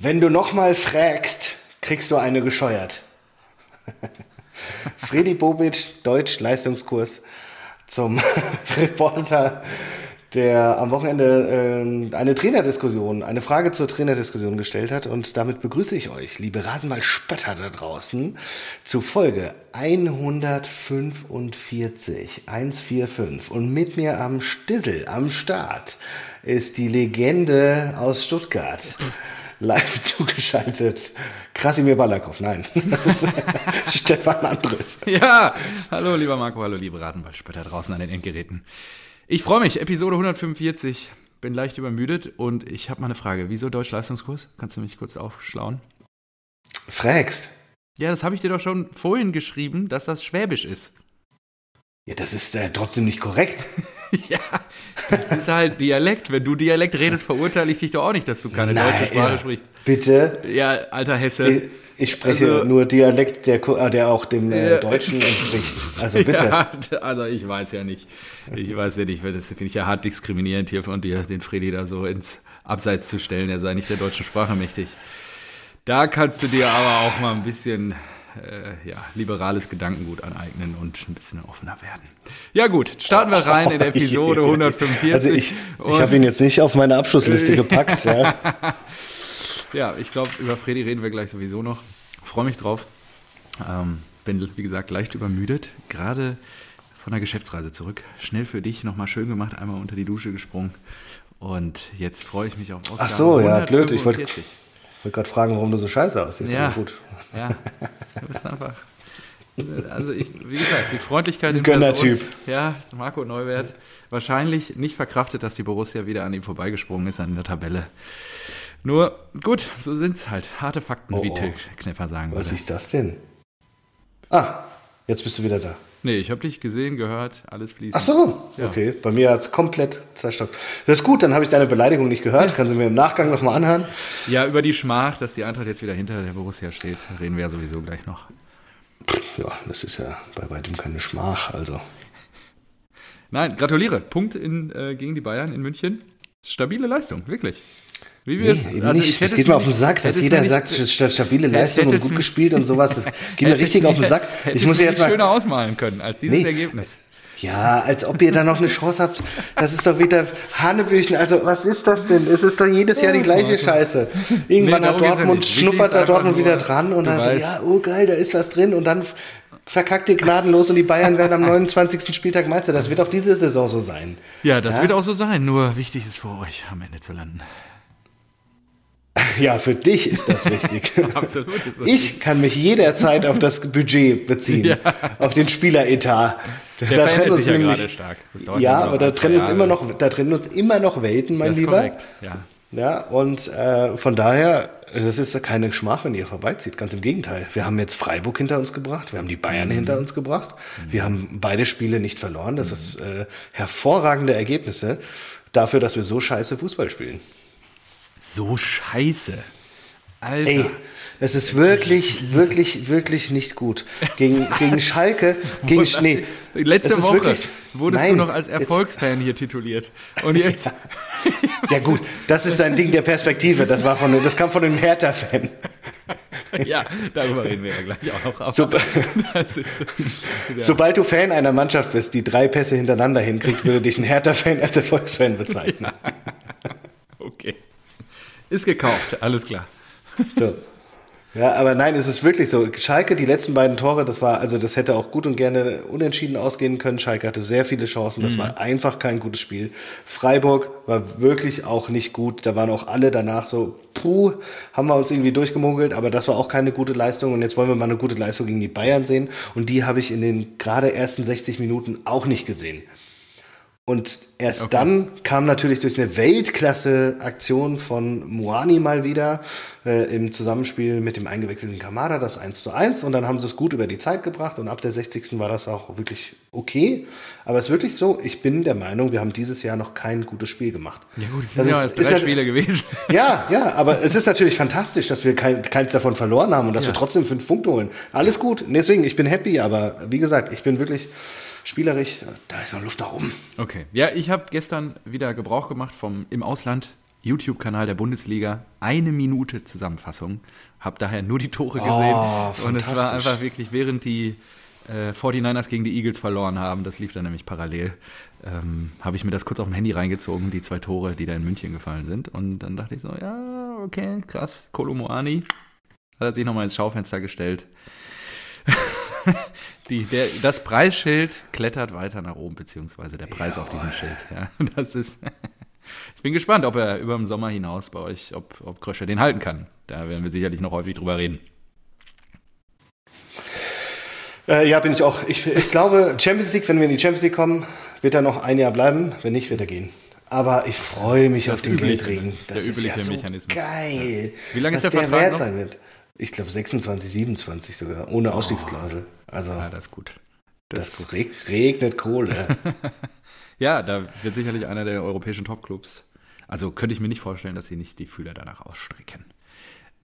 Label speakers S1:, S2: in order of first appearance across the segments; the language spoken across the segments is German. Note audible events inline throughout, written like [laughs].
S1: Wenn du nochmal fragst, kriegst du eine gescheuert. [laughs] Fredi Bobic, Deutsch Leistungskurs zum [laughs] Reporter, der am Wochenende äh, eine Trainerdiskussion, eine Frage zur Trainerdiskussion gestellt hat. Und damit begrüße ich euch, liebe Rasenball-Spötter da draußen, zu Folge 145, 145. Und mit mir am Stissel, am Start, ist die Legende aus Stuttgart [laughs] live [laughs] zugeschaltet. Krasimir Balakow, nein, [laughs] das ist [laughs] Stefan Andres.
S2: Ja, hallo lieber Marco, hallo liebe Rasenballspötter draußen an den Endgeräten. Ich freue mich, Episode 145, bin leicht übermüdet und ich habe mal eine Frage. Wieso Deutsch-Leistungskurs? Kannst du mich kurz aufschlauen?
S1: Fragst?
S2: Ja, das habe ich dir doch schon vorhin geschrieben, dass das Schwäbisch ist.
S1: Ja, das ist äh, trotzdem nicht korrekt.
S2: ja, das ist halt Dialekt. Wenn du Dialekt redest, verurteile ich dich doch auch nicht, dass du keine
S1: Nein,
S2: deutsche Sprache
S1: ja.
S2: sprichst.
S1: Bitte?
S2: Ja, alter Hesse.
S1: Ich, ich spreche
S2: Also-
S1: nur Dialekt, der, äh, der auch dem äh. Deutschen entspricht. Also [laughs] bitte.
S2: Ja, also ich weiß ja nicht. Ich weiß ja nicht, weil das finde ich ja hart diskriminierend hier von dir, den Freddy da so ins Abseits zu stellen. Er sei nicht der deutschen Sprache mächtig. Da kannst du dir aber auch mal ein bisschen äh, ja, liberales Gedankengut aneignen und ein bisschen offener werden. Ja gut, starten wir rein in [laughs] Episode 145.
S1: Also ich, ich habe ihn jetzt nicht auf meine Abschlussliste [laughs] gepackt. Ja.
S2: Ja, ich glaube, über Freddy reden wir gleich sowieso noch. Freue mich drauf. Ähm, bin, wie gesagt, leicht übermüdet. Gerade von der Geschäftsreise zurück. Schnell für dich nochmal schön gemacht, einmal unter die Dusche gesprungen. Und jetzt freue ich mich auf Ausgabe
S1: Ach so, ja, blöd. Ich wollte
S2: 145.
S1: wollte gerade fragen, warum du so scheiße aussiehst.
S2: Ja.
S1: Gut.
S2: Ja, du bist einfach. Also ich, wie gesagt, die Freundlichkeit in
S1: Gönnertyp.
S2: Ja, Marco Neuwert. Wahrscheinlich nicht verkraftet, dass die Borussia wieder an ihm vorbeigesprungen ist an der Tabelle. Nur, gut, so sind's halt. Harte Fakten,
S1: Oh,
S2: wie
S1: oh.
S2: Till Knepper sagen
S1: Was
S2: würde.
S1: ist das denn? Ah, jetzt bist du wieder da.
S2: Nee, ich habe dich gesehen, gehört, alles fließt.
S1: Ach so, okay. Bei mir hat es komplett zerstockt. Das ist gut, dann habe ich deine Beleidigung nicht gehört. Kannst du mir im Nachgang nochmal anhören?
S2: Ja, über die Schmach, dass die Eintracht jetzt wieder hinter der Borussia steht, reden wir ja sowieso gleich noch.
S1: Ja, das ist ja bei weitem keine Schmach. Also,
S2: Nein, gratuliere. Punkt in, äh, gegen die Bayern in München. Stabile Leistung, wirklich. Wie
S1: nee,
S2: wir es- also ich
S1: nicht. Das geht mir auf den Sack, dass jeder sagt, sta- stabile Leistung und gut gespielt und sowas. [laughs] Das geht mir richtig auf den Sack. Ich muss jetzt
S2: nicht schöner
S1: mal.
S2: ausmalen können als dieses
S1: Nee.
S2: Ergebnis.
S1: Ja, als ob ihr da noch eine Chance habt. Das ist doch wieder Hanebüchen. Also, was ist das denn? Es ist doch jedes Jahr die gleiche Scheiße. Irgendwann
S2: Nee,
S1: hat Dortmund, schnuppert da Dortmund wieder dran und dann so, ja, oh geil, da ist was drin und dann verkackt ihr gnadenlos und die Bayern werden am [laughs] 29. Spieltag Meister. Das wird auch diese Saison so sein.
S2: Ja, das
S1: Ja?
S2: wird auch so sein. Nur wichtig ist für euch, am Ende zu landen. [laughs]
S1: Ja, für dich ist das wichtig. [laughs]
S2: Absolut. das
S1: Ich kann mich jederzeit auf das Budget beziehen, [laughs]
S2: Ja.
S1: auf den Spieleretat.
S2: Der verändert sich ja gerade stark.
S1: Ja, aber da trennen uns immer noch, da trennen uns immer noch Welten, mein Lieber.
S2: korrekt. Ja.
S1: Ja, und äh, von daher, das ist keine Schmach, wenn ihr vorbeizieht. Ganz im Gegenteil. Wir haben jetzt Freiburg hinter uns gebracht, wir haben die Bayern hinter uns gebracht. Wir haben beide Spiele nicht verloren. Das ist äh, hervorragende Ergebnisse dafür, dass wir so scheiße Fußball spielen.
S2: So scheiße. Alter.
S1: Ey, es ist wirklich, wirklich, wirklich nicht gut. Gegen, [laughs] gegen Schalke, gegen
S2: Was?
S1: nee.
S2: Letzte Woche
S1: wirklich-
S2: wurdest
S1: Nein,
S2: du noch als Erfolgsfan hier tituliert. Und [laughs] jetzt.
S1: Ja gut, das ist ein Ding der Perspektive. Das war von, das kam von einem Hertha-Fan. [laughs]
S2: ja, darüber reden wir ja gleich auch noch.
S1: So-
S2: ist, ja.
S1: Sobald du Fan einer Mannschaft bist, die drei Pässe hintereinander hinkriegt, würde dich ein Hertha-Fan als Erfolgsfan bezeichnen.
S2: Okay. Ist gekauft, alles klar.
S1: So. Ja, aber nein, es ist wirklich so. Schalke, die letzten beiden Tore, das war, also das hätte auch gut und gerne unentschieden ausgehen können. Schalke hatte sehr viele Chancen. Das war einfach kein gutes Spiel. Freiburg war wirklich auch nicht gut. Da waren auch alle danach so, puh, haben wir uns irgendwie durchgemogelt, aber das war auch keine gute Leistung. Und jetzt wollen wir mal eine gute Leistung gegen die Bayern sehen. Und die habe ich in den gerade ersten 60 Minuten auch nicht gesehen. Und erst
S2: Okay.
S1: dann kam natürlich durch eine Weltklasse-Aktion von Moani mal wieder äh, im Zusammenspiel mit dem eingewechselten Kamada das 1 zu 1 und dann haben sie es gut über die Zeit gebracht und ab der 60. war das auch wirklich okay. Aber es ist wirklich so, ich bin der Meinung, wir haben dieses Jahr noch kein gutes Spiel gemacht.
S2: Ja gut, es
S1: Das
S2: sind ja
S1: ist-
S2: erst
S1: ist
S2: drei
S1: nat-
S2: Spiele gewesen. [laughs]
S1: Ja, ja, aber es ist natürlich fantastisch, dass wir kein, keins davon verloren haben und dass
S2: Ja.
S1: wir trotzdem fünf Punkte holen. Alles gut, deswegen, ich bin happy, aber wie gesagt, ich bin wirklich spielerisch, da ist noch Luft nach oben.
S2: Okay. Ja, ich habe gestern wieder Gebrauch gemacht vom im Ausland YouTube-Kanal der Bundesliga eine Minute Zusammenfassung. Habe daher nur die Tore gesehen.
S1: Oh,
S2: und es war einfach wirklich, während die äh, 49ers gegen die Eagles verloren haben, das lief dann nämlich parallel, ähm, habe ich mir das kurz auf dem Handy reingezogen, die zwei Tore, die da in München gefallen sind. Und dann dachte ich so, ja, okay, krass, Kolomoani hat sich nochmal ins Schaufenster gestellt. [laughs] Die, der, das Preisschild klettert weiter nach oben, beziehungsweise der Preis auf diesem Schild. Ja, [laughs] das ist. [laughs] Ich bin gespannt, ob er über den Sommer hinaus bei euch, ob, ob Kröscher den halten kann. Da werden wir sicherlich noch häufig drüber reden.
S1: Äh, ja, bin ich auch. Ich, ich glaube, Champions League, wenn wir in die Champions League kommen, wird er noch ein Jahr bleiben. Wenn nicht, wird er gehen. Aber ich freue mich
S2: Das
S1: auf den
S2: übliche,
S1: Geldregen. Das,
S2: Das ist
S1: ist
S2: der
S1: ja
S2: übliche
S1: so
S2: Mechanismus.
S1: geil.
S2: Wie lange ist der
S1: der
S2: Vertrag
S1: wert
S2: noch?
S1: sein wird. Ich glaube 26, 27 sogar, ohne Ausstiegsklausel. Also
S2: Ja, das ist gut. Das, ist
S1: das
S2: gut.
S1: reg regnet Kohle. [laughs]
S2: Ja, da wird sicherlich einer der europäischen Topclubs. Also könnte ich mir nicht vorstellen, dass sie nicht die Fühler danach ausstrecken.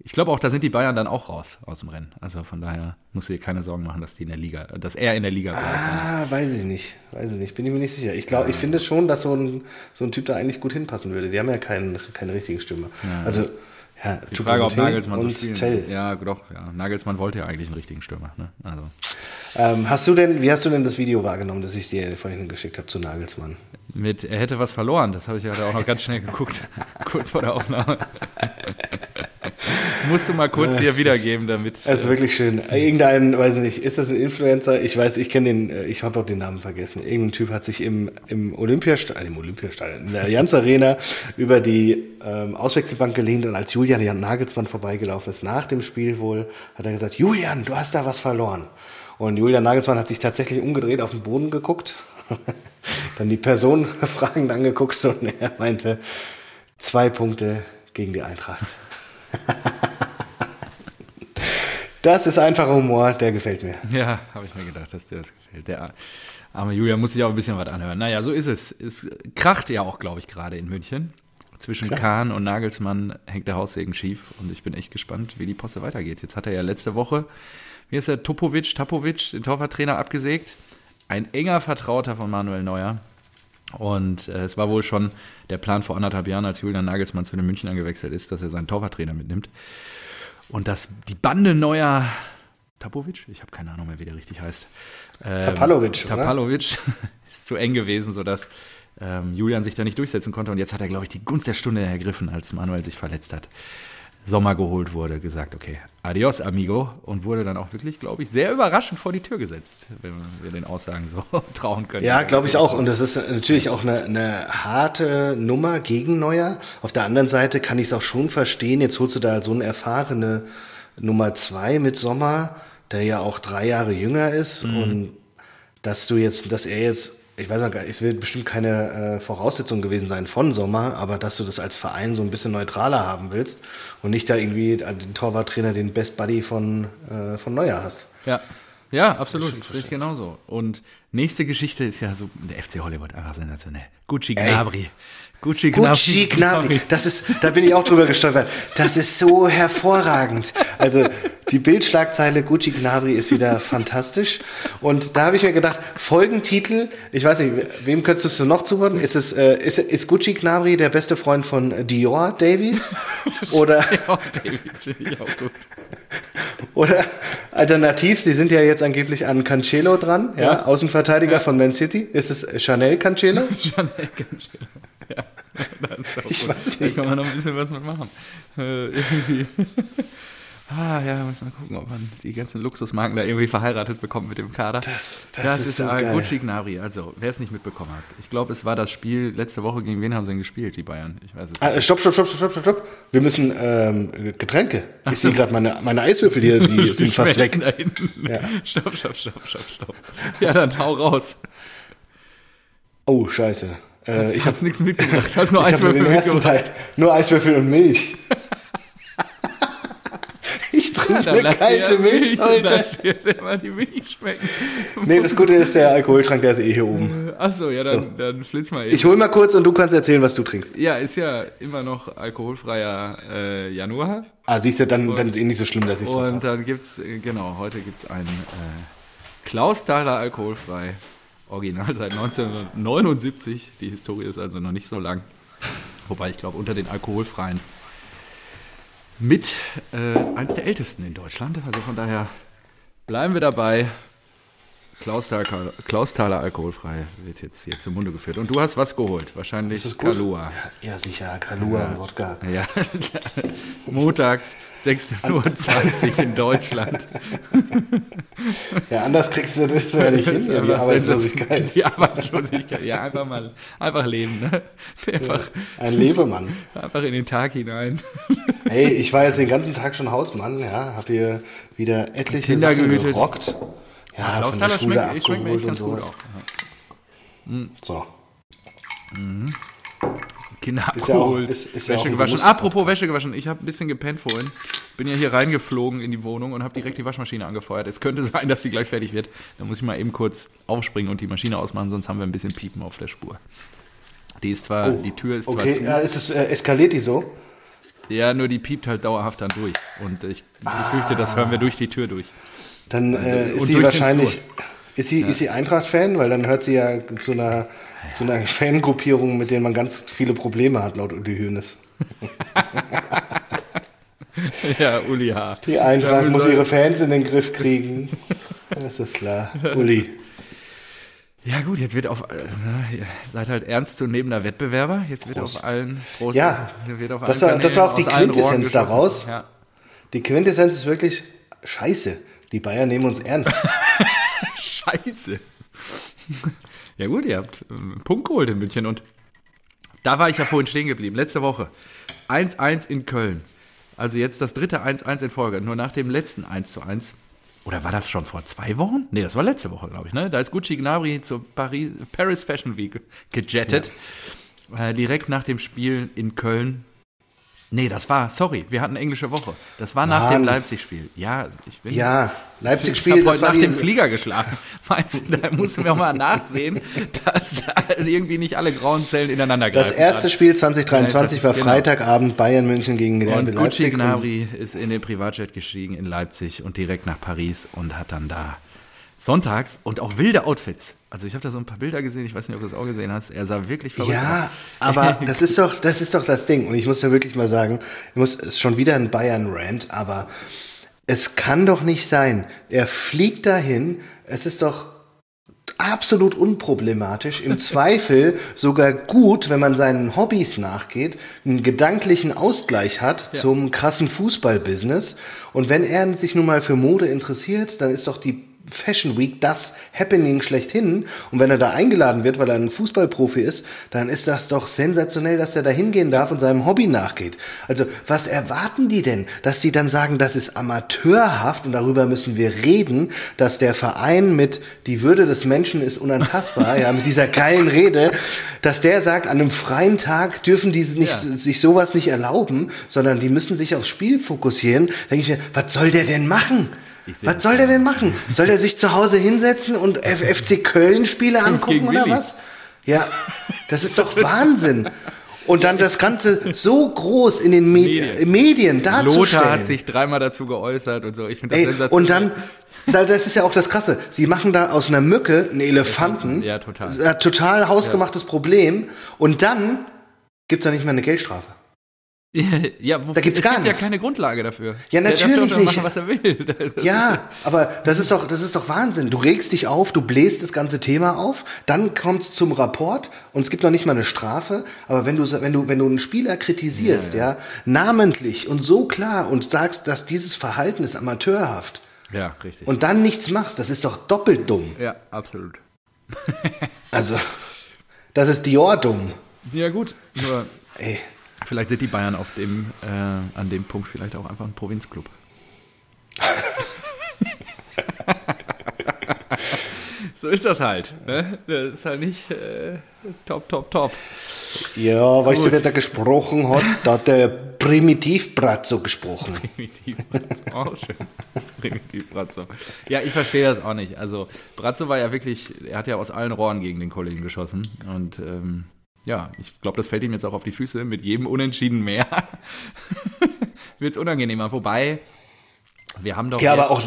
S2: Ich glaube auch, da sind die Bayern dann auch raus aus dem Rennen. Also von daher muss dir keine Sorgen machen, dass die in der Liga, dass er in der Liga bleibt.
S1: ah, weiß ich nicht. Weiß ich nicht. Bin ich mir nicht sicher. Ich glaube, ich finde schon, dass so ein, so ein Typ da eigentlich gut hinpassen würde. Die haben ja keinen, keine richtigen Stürmer. Also, ja,
S2: Die Frage, ob Nagelsmann so
S1: und
S2: spielen
S1: Tell.
S2: Ja, doch, ja. Nagelsmann wollte ja eigentlich einen richtigen Stürmer. Ne? Also,
S1: Ähm, hast du denn, wie hast du denn das Video wahrgenommen, das ich dir vorhin geschickt habe zu Nagelsmann?
S2: mit, er hätte was verloren, das habe ich ja auch noch ganz schnell geguckt, [laughs] kurz vor der Aufnahme. [laughs] [laughs] Musst du mal kurz hier wiedergeben, damit.
S1: Das ist wirklich schön. Irgendein, weiß ich nicht, ist das ein Influencer? Ich weiß, ich kenne den, äh, ich habe auch den Namen vergessen. Irgendein Typ hat sich im, im Olympiastadion, im Olympiastadion, in der Allianz Arena über die ähm, Auswechselbank gelehnt und als Julian Jan Nagelsmann vorbeigelaufen ist, nach dem Spiel wohl, hat er gesagt, Julian, du hast da was verloren. Und Julian Nagelsmann hat sich tatsächlich umgedreht, auf den Boden geguckt, [laughs] dann die Person fragend angeguckt und er meinte, zwei Punkte gegen die Eintracht. Das ist einfacher Humor, der gefällt mir.
S2: Ja, habe ich mir gedacht, dass dir das gefällt. Der arme Julia muss sich auch ein bisschen was anhören. Naja, so ist es. Es kracht ja auch, glaube ich, gerade in München. Zwischen Kahn und Nagelsmann hängt der Haussegen schief und ich bin echt gespannt, wie die Posse weitergeht. Jetzt hat er ja letzte Woche, wie ist der, Topovic, Tapovic, den Torwarttrainer, abgesägt. Ein enger Vertrauter von Manuel Neuer. Und äh, es war wohl schon der Plan vor anderthalb Jahren, als Julian Nagelsmann zu den Münchnern gewechselt ist, dass er seinen Torwarttrainer mitnimmt. Und dass die Bande neuer Tapovic, ich habe keine Ahnung mehr, wie der richtig heißt. Ähm,
S1: Tapalovic?
S2: Tapalovic [laughs] ist zu eng gewesen, sodass ähm, Julian sich da nicht durchsetzen konnte. Und jetzt hat er, glaube ich, die Gunst der Stunde ergriffen, als Manuel sich verletzt hat. Sommer geholt wurde, gesagt, okay, adios, amigo. Und wurde dann auch wirklich, glaube ich, sehr überraschend vor die Tür gesetzt, wenn wir den Aussagen so [laughs] trauen können.
S1: Ja, glaube ich auch. Und das ist natürlich auch eine, eine harte Nummer gegen Neuer. Auf der anderen Seite kann ich es auch schon verstehen. Jetzt holst du da so eine erfahrene Nummer zwei mit Sommer, der ja auch drei Jahre jünger ist. Und dass du jetzt, dass er jetzt, ich weiß nicht, es wird bestimmt keine äh, Voraussetzung gewesen sein von Sommer, aber dass du das als Verein so ein bisschen neutraler haben willst und nicht da irgendwie den Torwarttrainer, den Best Buddy von, äh, von Neuer hast.
S2: Ja, ja, absolut. Das sehe ich genauso. Und nächste Geschichte ist ja so, der FC Hollywood, einfach sensationell. Gucci Gnabry. Gucci Gnabry.
S1: Gucci Gnabry, das ist, da bin ich auch drüber gestolpert. Das ist so hervorragend. Also die Bildschlagzeile Gucci Gnabry ist wieder [laughs] fantastisch. Und da habe ich mir gedacht, Folgentitel, ich weiß nicht, wem könntest du noch zuordnen? Ist es, äh, ist, ist Gucci Gnabry der beste Freund von Dior Davies? [laughs] Oder,
S2: Ja, Davies finde ich auch gut. [laughs]
S1: oder alternativ, sie sind ja jetzt angeblich an Cancelo dran, ja, Außenverteidiger von Man City. Ist es Chanel Cancelo?
S2: Chanel Cancelo. Ja, das ist auch
S1: Ich
S2: gut.
S1: weiß nicht.
S2: Da kann man noch ein bisschen was mitmachen. Äh, irgendwie. Ah, ja, muss mal gucken, ob man die ganzen Luxusmarken da irgendwie verheiratet bekommt mit dem Kader.
S1: Das- das
S2: das
S1: ist
S2: ist,
S1: so.
S2: Gucci Gnabry. Also, wer es nicht mitbekommen hat. Ich glaube, es war das Spiel letzte Woche. Gegen wen haben sie denn gespielt, die Bayern? Ich weiß es
S1: Ah,
S2: nicht.
S1: stopp, stopp, stopp, stopp, stopp, stopp. Wir müssen ähm, Getränke. Ich sehe gerade meine, meine Eiswürfel hier, die [laughs] sind fast weg. Ja.
S2: Stopp, stopp, stopp, stopp, stopp. Ja, dann hau raus.
S1: Oh, scheiße. Äh, ich
S2: Ich
S1: habe
S2: nichts mitgebracht. Hast nur
S1: ich
S2: Eiswürfel
S1: den ersten. Teil. Nur Eiswürfel und Milch. [laughs]
S2: Dann
S1: eine kalte Milch heute.
S2: Lass dir mal die Milch schmecken.
S1: Nee, das Gute ist, der Alkoholtrank, der ist eh hier oben.
S2: Achso, ja, dann, dann flitz mal eben.
S1: Ich hol mal kurz und du kannst erzählen, was du trinkst.
S2: ja, ist ja immer noch alkoholfreier äh, Januar.
S1: Ah, siehst du, dann, dann ist eh nicht so schlimm, dass ich
S2: Und
S1: verpasse.
S2: dann gibt's, äh, genau, heute gibt's einen äh, Klausthaler alkoholfrei. Original seit 1979. Die Historie ist also noch nicht so lang. Wobei ich glaube, unter den alkoholfreien mit äh, eins der ältesten in Deutschland. Also von daher bleiben wir dabei. Klausthaler, Klausthaler alkoholfrei wird jetzt hier zum Munde geführt. Und du hast was geholt, wahrscheinlich? Kalua.
S1: Ja, ja, sicher, Kalua und Wodka.
S2: Ja, [laughs] montags 16.20 Uhr in Deutschland. [laughs]
S1: Ja, anders kriegst du das ja nicht hin, ja, die Arbeitslosigkeit.
S2: Die Arbeitslosigkeit, ja, einfach mal, einfach leben, ne? Einfach,
S1: Ein Lebemann.
S2: einfach in den Tag hinein. [laughs]
S1: Ey, ich war jetzt den ganzen Tag schon Hausmann, ja, hab hier wieder etliche
S2: Kinder
S1: Sachen gerockt. Ja, von der Schule
S2: schmeckt, schmeckt mir
S1: abgeholt
S2: echt
S1: und
S2: ganz gut
S1: sowas.
S2: auch.
S1: So.
S2: Kinder
S1: Ist ja auch-
S2: abgeholt,
S1: ist- ist ja
S2: Wäsche
S1: ein
S2: gewaschen. Apropos Wäsche gewaschen, ich habe ein bisschen gepennt vorhin. Bin ja hier reingeflogen in die Wohnung und habe direkt die Waschmaschine angefeuert. Es könnte [laughs] sein, dass sie gleich fertig wird. Da muss ich mal eben kurz aufspringen und die Maschine ausmachen, sonst haben wir ein bisschen Piepen auf der Spur. Die ist zwar, die Tür ist zwar
S1: Oh, Okay,
S2: zu.
S1: ja, ist es, äh, eskaliert die so?
S2: Ja, nur die piept halt dauerhaft dann durch. Und ich befürchte, das hören wir durch die Tür durch.
S1: Dann äh,
S2: und
S1: ist sie wahrscheinlich, ist sie, ist sie Eintracht-Fan? Weil dann hört sie ja zu einer, zu einer Fangruppierung, mit denen man ganz viele Probleme hat, laut Uli Hoeneß. [laughs]
S2: Ja, Uli H.
S1: Die Eintracht
S2: Ja,
S1: muss ihre Fans in den Griff kriegen. Das ist klar. [laughs] Uli.
S2: Ja gut, jetzt wird auf, äh, ihr seid halt ernstzunehmender Wettbewerber. Jetzt wird auf allen großen,
S1: Ja,
S2: wird auf
S1: das
S2: allen
S1: war- das war auch die Quintessenz daraus.
S2: Ja.
S1: Die Quintessenz ist wirklich scheiße. Die Bayern nehmen uns ernst. [laughs]
S2: Scheiße. Ja gut, ihr habt äh, einen Punkt geholt in München und da war ich ja vorhin stehen geblieben. Letzte Woche 1-1 in Köln. Also jetzt das dritte 1-1 in Folge. Nur nach dem letzten 1-1. Oder war das schon vor zwei Wochen? Nee, das war letzte Woche, glaube ich. Ne? Da ist Gucci Gnabry zur Paris, Paris Fashion Week gejettet. Äh, direkt nach dem Spiel in Köln. Nee, das war, sorry, wir hatten englische Woche. Das war nach
S1: Mann.
S2: dem Leipzig-Spiel. Ja, ich bin
S1: Ja,
S2: ich
S1: Leipzig-Spiel,
S2: habe
S1: das
S2: heute
S1: die,
S2: den Flieger geschlafen. [laughs] Meinst du, da mussten wir auch mal nachsehen, [laughs] dass irgendwie nicht alle grauen Zellen ineinander greifen.
S1: das erste Spiel 2023 war
S2: Genau.
S1: Freitagabend Bayern München gegen
S2: und Gucci
S1: Leipzig. Und
S2: Gnabry ist in den Privatjet gestiegen in Leipzig und direkt nach Paris und hat dann da sonntags und auch wilde Outfits. Also ich habe da so ein paar Bilder gesehen, ich weiß nicht, ob du das auch gesehen hast. Er sah wirklich verrückt
S1: Ja,
S2: aus.
S1: aber [laughs] das ist doch, das ist doch das Ding. Und ich muss ja wirklich mal sagen, ich muss, es ist schon wieder ein Bayern-Rant, aber es kann doch nicht sein. Er fliegt dahin. Es ist doch absolut unproblematisch. Im [laughs] Zweifel sogar gut, wenn man seinen Hobbys nachgeht, einen gedanklichen Ausgleich hat zum krassen Fußballbusiness. Und wenn er sich nun mal für Mode interessiert, dann ist doch die Fashion Week das Happening schlechthin. Und wenn er da eingeladen wird, weil er ein Fußballprofi ist, dann ist das doch sensationell, dass er da hingehen darf und seinem Hobby nachgeht. Also, was erwarten die denn? Dass sie dann sagen, das ist amateurhaft und darüber müssen wir reden, dass der Verein mit die Würde des Menschen ist unantastbar, ja, mit dieser geilen Rede, dass der sagt, an einem freien Tag dürfen die nicht,
S2: Ja.
S1: sich sowas nicht erlauben, sondern die müssen sich aufs Spiel fokussieren. denke ich mir, was soll der denn machen? Was soll der denn machen? Soll der sich zu Hause hinsetzen und FC [laughs] Köln Spiele angucken oder was? Ja, das ist doch Wahnsinn. Und dann das Ganze so groß in den Medi
S2: Medien.
S1: Medien darzustellen.
S2: Lothar hat sich dreimal dazu geäußert und so. Ich finde das
S1: Ey,
S2: sensationell.
S1: und dann, da- das ist ja auch das Krasse. Sie machen da aus einer Mücke einen Elefanten.
S2: Ja, total.
S1: Total hausgemachtes Problem. Und dann gibt's da nicht mal eine Geldstrafe.
S2: Ja, wofür,
S1: Da gibt's
S2: es
S1: gar
S2: gibt ja
S1: nichts.
S2: keine Grundlage dafür.
S1: Ja,
S2: Der
S1: natürlich
S2: doch
S1: nicht.
S2: machen, was er will. Das
S1: Ja, aber das ist doch, das ist doch Wahnsinn. Du regst dich auf, du bläst das ganze Thema auf, dann kommt's zum Rapport und es gibt noch nicht mal eine Strafe. Aber wenn du, wenn du, wenn du einen Spieler kritisierst, ja, namentlich und so klar und sagst, dass dieses Verhalten ist amateurhaft
S2: ja, richtig.
S1: und dann nichts machst, das ist doch doppelt dumm.
S2: ja, absolut.
S1: Also, das ist Dior dumm.
S2: Ja, gut. Nur
S1: Ey,
S2: vielleicht sind die Bayern auf dem, äh, an dem Punkt vielleicht auch einfach ein Provinzclub. [laughs] so ist das halt. Ne? Das ist halt nicht äh, top, top, top.
S1: ja, weißt
S2: Gut.
S1: du, wer da gesprochen hat? Da hat der Primitivbratzo gesprochen.
S2: Primitiv. Auch schön. Primitiv Brazzo. Ja, ich verstehe das auch nicht. Also, Brazzo war ja wirklich, er hat ja aus allen Rohren gegen den Kollegen geschossen. Und ähm, ja, ich glaube, das fällt ihm jetzt auch auf die Füße. Mit jedem Unentschieden mehr [laughs] wird es unangenehmer. Wobei, wir haben doch.
S1: Ja, aber auch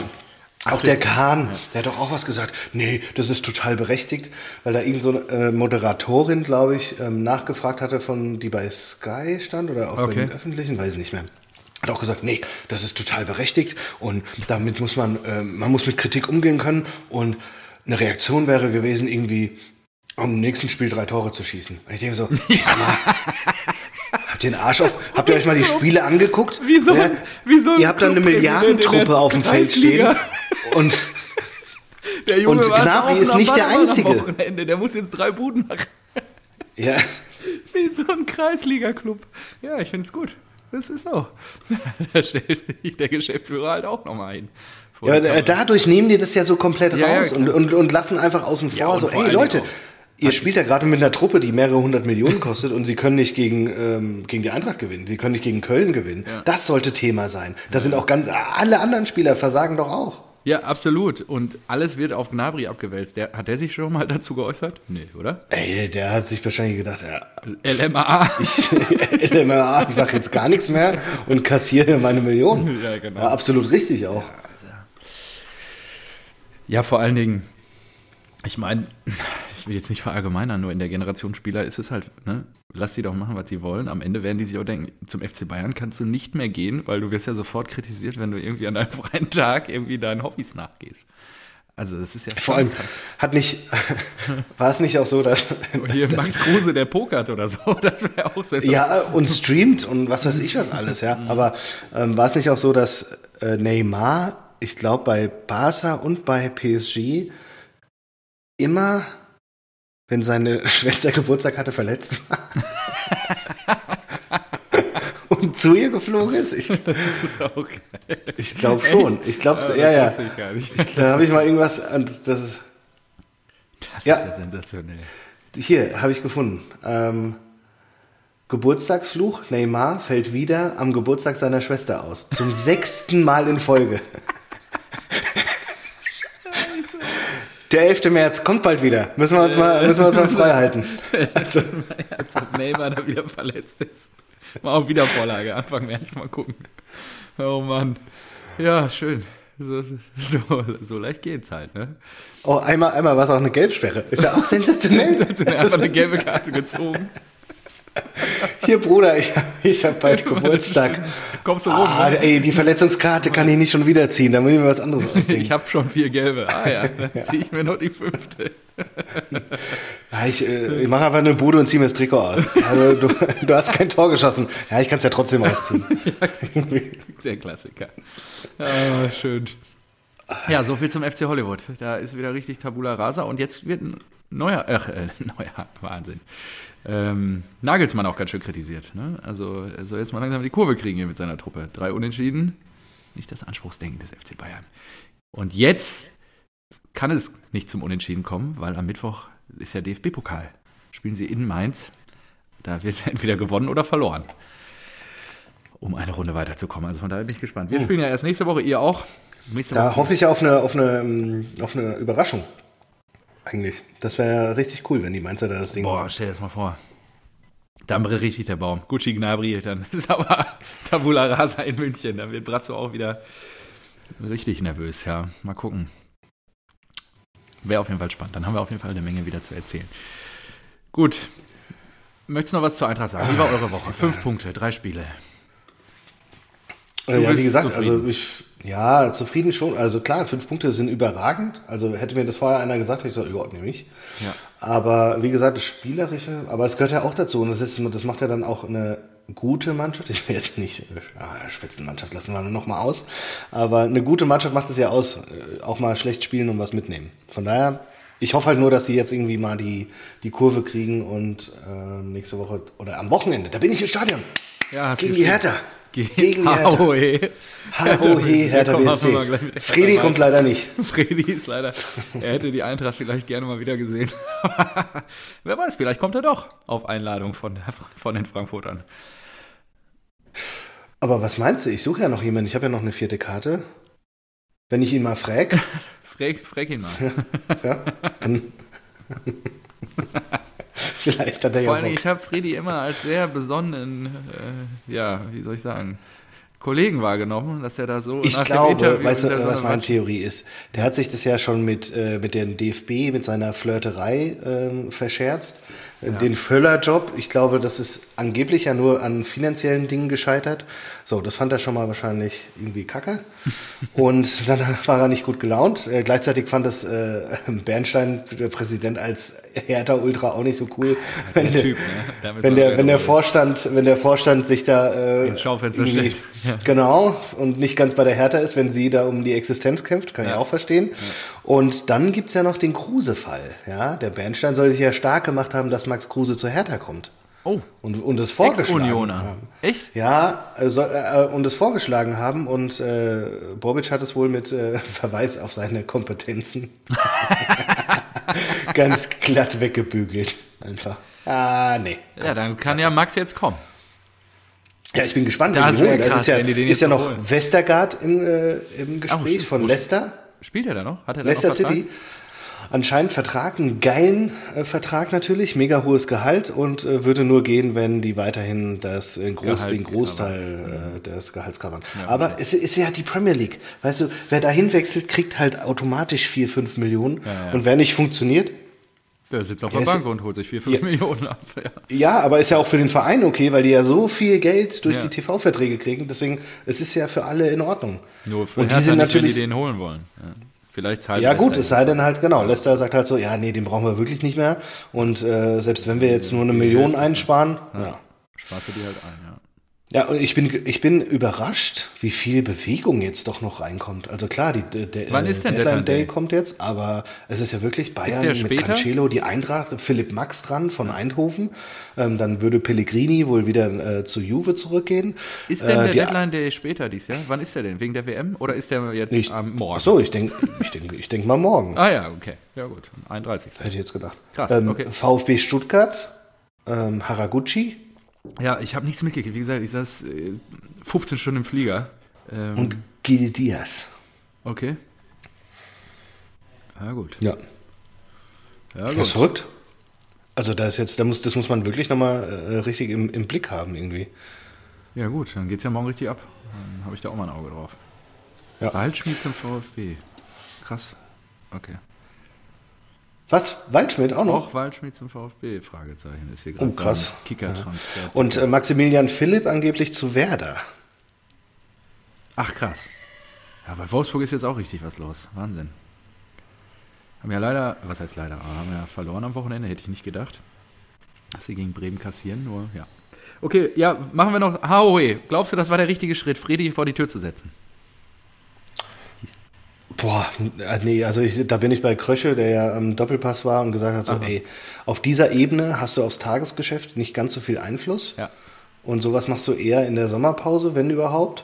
S1: Auch der Kahn, der hat doch auch was gesagt. Nee, das ist total berechtigt, weil da irgend so eine äh, Moderatorin, glaube ich, ähm, nachgefragt hatte, von die bei Sky stand oder auch
S2: Okay.
S1: bei den öffentlichen, weiß ich nicht mehr. Hat auch gesagt, nee, das ist total berechtigt und damit muss man, äh, man muss mit Kritik umgehen können und eine Reaktion wäre gewesen, irgendwie am nächsten Spiel drei Tore zu schießen. Und ich denke so, [laughs] mal, habt ihr den Arsch auf, habt ihr euch mal die Spiele angeguckt?
S2: Wie so ein-
S1: Ja,
S2: wie so ein
S1: ihr habt dann eine Milliardentruppe auf dem Feld stehen und
S2: Der Junge
S1: Und Gnabry ist nicht der Einzige.
S2: Der muss jetzt drei Buden machen.
S1: ja,
S2: Wie so ein Kreisliga-Club. Ja, ich finde es gut. Das ist so. [laughs] Da stellt sich der Geschäftsführer halt auch nochmal hin.
S1: Ja, dadurch nehmen die das ja so komplett
S2: Ja, ja,
S1: raus
S2: klar.
S1: und, und, und lassen einfach außen vor,
S2: Ja,
S1: so,
S2: vor
S1: ey Leute, ihr spielt ja gerade mit einer Truppe, die mehrere hundert Millionen kostet und sie können nicht gegen, ähm, gegen die Eintracht gewinnen, sie können nicht gegen Köln gewinnen.
S2: Ja.
S1: Das sollte Thema sein. Da sind auch ganz, alle anderen Spieler versagen doch auch.
S2: Ja, absolut. Und alles wird auf Gnabry abgewälzt. Der, hat der sich schon mal dazu geäußert? Nee, oder?
S1: Ey, der hat sich wahrscheinlich gedacht, ja,
S2: LMA.
S1: ich, [laughs] LMA, ich sag jetzt gar nichts mehr und kassiere meine Millionen. [laughs]
S2: Ja, genau.
S1: Ja, absolut richtig auch.
S2: Ja, vor allen Dingen, ich meine, ich will jetzt nicht verallgemeinern, nur in der Generation Spieler ist es halt, ne, lass die doch machen, was sie wollen. Am Ende werden die sich auch denken, zum FC Bayern kannst du nicht mehr gehen, weil du wirst ja sofort kritisiert, wenn du irgendwie an deinem [laughs] freien Tag irgendwie deinen Hobbys nachgehst. Also das ist ja
S1: Vor allem hat nicht, [laughs] war es nicht auch so, dass, [laughs]
S2: Und hier
S1: dass
S2: Max Kruse, der pokert oder so, das wäre auch sehr
S1: Ja, und streamt und was weiß ich was alles, ja. Aber ähm, war es nicht auch so, dass äh, Neymar, ich glaube, bei Barca und bei PSG immer, wenn seine [laughs] Schwester Geburtstag hatte, verletzt war? [laughs] und zu ihr geflogen ist? Ich,
S2: Das ist auch geil.
S1: ich glaube schon. Ich glaube,
S2: das
S1: ja, ja.
S2: ich nicht.
S1: Da habe ich mal irgendwas, und das ist,
S2: Das
S1: Ja.
S2: ist ja sensationell.
S1: Hier, habe ich gefunden. Ähm, Geburtstagsfluch, Neymar fällt wieder am Geburtstag seiner Schwester aus. Zum sechsten Mal in Folge. Der 11. März kommt bald wieder. Müssen wir uns mal, müssen wir uns mal frei halten. Also,
S2: Als ob Neymar da wieder verletzt ist. Mal auf Wiedervorlage, Anfang März mal gucken. Oh Mann. Ja, schön. So, so, so leicht geht's halt, ne?
S1: oh, einmal, einmal war es auch eine Gelbsperre. Ist ja auch sensationell. [laughs]
S2: Mir einfach eine gelbe Karte gezogen?
S1: Hier, Bruder, ich, ich habe bald Geburtstag.
S2: Kommst du rum?
S1: Ah,
S2: ne?
S1: ey, die Verletzungskarte kann ich nicht schon wieder ziehen. Da muss ich mir was anderes ausdenken.
S2: Ich habe schon vier gelbe. Ah ja, [laughs] dann ziehe ich mir noch die fünfte.
S1: Ja, ich, äh, ich mache einfach eine Bude und ziehe mir das Trikot aus. Ja, du, du, hast kein Tor geschossen. Ja, ich kann es ja trotzdem ausziehen. [laughs]
S2: Der Klassiker. Ah, schön. Ja, so viel zum FC Hollywood. Da ist wieder richtig Tabula Rasa und jetzt wird ein neuer, ach, äh, [laughs] neuer, Wahnsinn. Ähm, Nagelsmann auch ganz schön kritisiert. Ne? Also er soll jetzt mal langsam die Kurve kriegen hier mit seiner Truppe. Drei Unentschieden, nicht das Anspruchsdenken des FC Bayern. Und jetzt kann es nicht zum Unentschieden kommen, weil am Mittwoch ist ja DFB-Pokal. Spielen sie in Mainz. Da wird [laughs] entweder gewonnen oder verloren um eine Runde weiterzukommen. Also von daher bin ich gespannt. Wir spielen ja erst nächste Woche, ihr auch. Nächste
S1: Da
S2: Woche.
S1: hoffe ich auf eine, auf eine, ähm, auf eine Überraschung. Eigentlich. Das wäre ja richtig cool, wenn die Mainzer da das Ding
S2: Boah, stell dir das mal vor. Dann bricht richtig der Baum. Gucci Gnabry, dann [laughs] ist aber Tabula Rasa in München. Dann wird Brazzo auch wieder richtig nervös, ja. Mal gucken. Wäre auf jeden Fall spannend. Dann haben wir auf jeden Fall eine Menge wieder zu erzählen. Gut. Möchtest du noch was zur Eintracht sagen? Wie war eure Woche? Fünf Punkte, drei Spiele.
S1: Äh, ja, wie gesagt,
S2: zufrieden.
S1: also ich, ja, zufrieden schon. Also klar, fünf Punkte sind überragend. Also hätte mir das vorher einer gesagt, hätte ich gesagt, nehme ich.
S2: Ja.
S1: Aber wie gesagt, das Spielerische, aber es gehört ja auch dazu. Und das, ist, das macht ja dann auch eine gute Mannschaft. Ich will jetzt nicht, ah, Spitzenmannschaft lassen wir noch mal aus. Aber eine gute Mannschaft macht es ja aus, äh, auch mal schlecht spielen und was mitnehmen. Von daher, ich hoffe halt nur, dass sie jetzt irgendwie mal die, die Kurve kriegen und äh, nächste Woche oder am Wochenende, da bin ich im Stadion.
S2: Ja,
S1: Gegen die. Hertha.
S2: Ge-
S1: Gegen.
S2: Ahoe.
S1: HOE, Hertha BSC. Fredi kommt leider nicht.
S2: Freddy ist leider, er hätte die Eintracht vielleicht gerne mal wieder gesehen. [laughs] Wer weiß, vielleicht kommt er doch auf Einladung von, der, von den Frankfurtern.
S1: Aber was meinst du? Ich suche ja noch jemanden. Ich habe ja noch eine vierte Karte. Wenn ich ihn mal frag, [laughs]
S2: Frag, frag ihn mal.
S1: ja, [laughs] dann [laughs] vielleicht hat er ja
S2: Vor allem, ich habe Freddy immer als sehr besonnenen, äh, ja, wie soll ich sagen, Kollegen wahrgenommen, dass er da so
S1: Ich glaube, weißt du, was
S2: eine
S1: meine Theorie ist? Der hat sich das ja schon mit, äh, mit dem DFB, mit seiner Flirterei ähm, verscherzt. Den Völler-Job, ich glaube, das ist angeblich ja nur an finanziellen Dingen gescheitert. So, das fand er schon mal wahrscheinlich irgendwie kacke. [laughs] Und dann war er nicht gut gelaunt. Äh, gleichzeitig fand das äh, Bernstein, der Präsident, als Hertha-Ultra auch nicht so cool. [laughs] Wenn der,
S2: Typ, ne?
S1: Wenn der, wenn der Vorstand, wenn der Vorstand sich da äh,
S2: Ins Schaufenster stellt. Ja. [laughs]
S1: Genau, und nicht ganz bei der Hertha ist, wenn sie da um die Existenz kämpft, kann ich auch verstehen. Und dann gibt's ja noch den Kruse-Fall. Ja? Der Bernstein soll sich ja stark gemacht haben, dass Max Kruse zur Hertha kommt.
S2: Oh,
S1: Und, und es vorgeschlagen
S2: Ex-Unioner.
S1: haben.
S2: Echt?
S1: Ja, also, äh, und es vorgeschlagen haben und äh, Bobic hat es wohl mit äh, [laughs] Verweis auf seine Kompetenzen [laughs] ganz glatt weggebügelt. Einfach. Ah, nee.
S2: ja, dann kann ja Max jetzt kommen.
S1: Ja, ich bin gespannt.
S2: Das krass,
S1: ist ja, ist ja noch
S2: holen.
S1: Westergaard im, äh, im Gespräch
S2: stimmt.
S1: von Leicester.
S2: Spielt er da noch? Hat er da
S1: Leicester? City. Anscheinend Vertrag, einen geilen äh, Vertrag natürlich, mega hohes Gehalt und äh, würde nur gehen, wenn die weiterhin das, äh, Groß,
S2: Gehalt
S1: den Großteil äh, des Gehalts covern.
S2: Ja,
S1: Aber es ist ja die Premier League. Weißt du, wer dahin wechselt, kriegt halt automatisch 4, 5 Millionen.
S2: ja.
S1: Und wer nicht funktioniert,
S2: Der sitzt auf
S1: Der
S2: der Bank und holt sich 4, 5
S1: Ja.
S2: Millionen ab. [laughs] Ja.
S1: ja, aber ist ja auch für den Verein okay, weil die ja so viel Geld durch
S2: Ja.
S1: die TV-Verträge kriegen. Deswegen, es ist ja für alle in Ordnung.
S2: Nur für
S1: Und die sind
S2: nicht,
S1: natürlich-
S2: wenn die den holen wollen. Ja. Vielleicht zahlt
S1: Ja gut, es sei denn halt, genau, Leicester sagt halt so, ja, nee, den brauchen wir wirklich nicht mehr. Und äh, selbst wenn wir jetzt nur eine Million einsparen, ja.
S2: Sparst du die halt ein, ja.
S1: Und ich bin, ich bin überrascht, wie viel Bewegung jetzt doch noch reinkommt. Also klar, die, der,
S2: Wann ist denn
S1: Deadline Day
S2: Day?
S1: kommt jetzt, aber es ist ja wirklich Bayern mit? Cancelo, die Eintracht, Philipp Max dran von Eindhoven. Ähm, dann würde Pellegrini wohl wieder äh, zu Juve zurückgehen.
S2: Ist denn
S1: Äh,
S2: der Deadline Day später dieses Jahr? Wann ist der denn? Wegen der WM? Oder ist der jetzt
S1: Ich,
S2: am Morgen?
S1: Ach so, ich denke ich denk, ich denk mal morgen.
S2: Ah ja, okay. Ja gut, 31.
S1: Hätte ich jetzt gedacht.
S2: Krass,
S1: ähm,
S2: okay.
S1: VfB Stuttgart, ähm, Haraguchi
S2: Ja, ich habe nichts mitgekriegt. Wie gesagt, ich saß äh, 15 Stunden im Flieger. Ähm,
S1: und Gil Diaz.
S2: okay. Ja gut.
S1: Ja.
S2: Ja,
S1: Das ist
S2: gut.
S1: verrückt. Also da ist jetzt, da muss, das muss man wirklich nochmal äh, richtig im, im Blick haben irgendwie.
S2: ja gut, dann geht's ja morgen richtig ab. Dann habe ich da auch mal ein Auge drauf.
S1: Ja.
S2: Waldschmied zum VfB. Krass. Okay.
S1: Was? Waldschmidt auch noch?
S2: Auch Waldschmied zum VfB? Fragezeichen. Ist hier gerade
S1: Oh, krass.
S2: beim Kicker-Transfer.
S1: Und äh, Maximilian Philipp angeblich zu Werder.
S2: Ach krass. Ja, bei Wolfsburg ist jetzt auch richtig was los. Wahnsinn. Haben ja leider, was heißt leider, haben ja verloren am Wochenende, hätte ich nicht gedacht. Dass sie gegen Bremen kassieren, nur ja. Okay, ja, machen wir noch HOE. Glaubst du, das war der richtige Schritt, Fredi vor die Tür zu setzen?
S1: Boah, äh, nee, also ich, da bin ich bei Krösche, der ja am Doppelpass war und gesagt hat, so, ey, auf dieser Ebene hast du aufs Tagesgeschäft nicht ganz so viel Einfluss.
S2: Ja.
S1: Und sowas machst du eher in der Sommerpause, wenn überhaupt.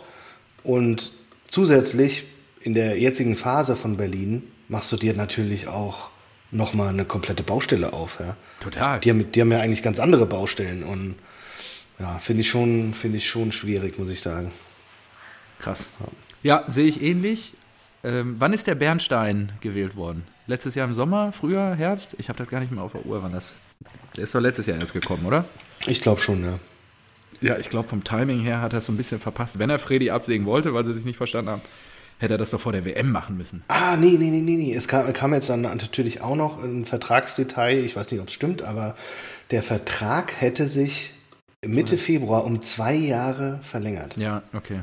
S1: Und zusätzlich in der jetzigen Phase von Berlin machst du dir natürlich auch nochmal eine komplette Baustelle auf. Ja.
S2: Total.
S1: Die, haben, die haben ja eigentlich ganz andere Baustellen und ja, finde ich, schon- finde ich schon schwierig, muss ich sagen.
S2: Krass. Ja, sehe ich ähnlich. Ähm, wann ist der Bernstein gewählt worden? Letztes Jahr im Sommer, Frühjahr, Herbst? Ich habe das gar nicht mehr auf der Uhr, wann das Der ist doch letztes Jahr erst gekommen, oder?
S1: Ich glaube schon, ja.
S2: Ja, ich glaube, vom Timing her hat er es so ein bisschen verpasst. Wenn er Fredi absägen wollte, weil sie sich nicht verstanden haben, hätte er das doch vor der WM machen müssen.
S1: Ah, nee, nee, nee, nee, nee. Es kam, kam jetzt dann natürlich auch noch ein Vertragsdetail. Ich weiß nicht, ob es stimmt, aber der Vertrag hätte sich Mitte Februar um zwei Jahre verlängert.
S2: Ja, okay.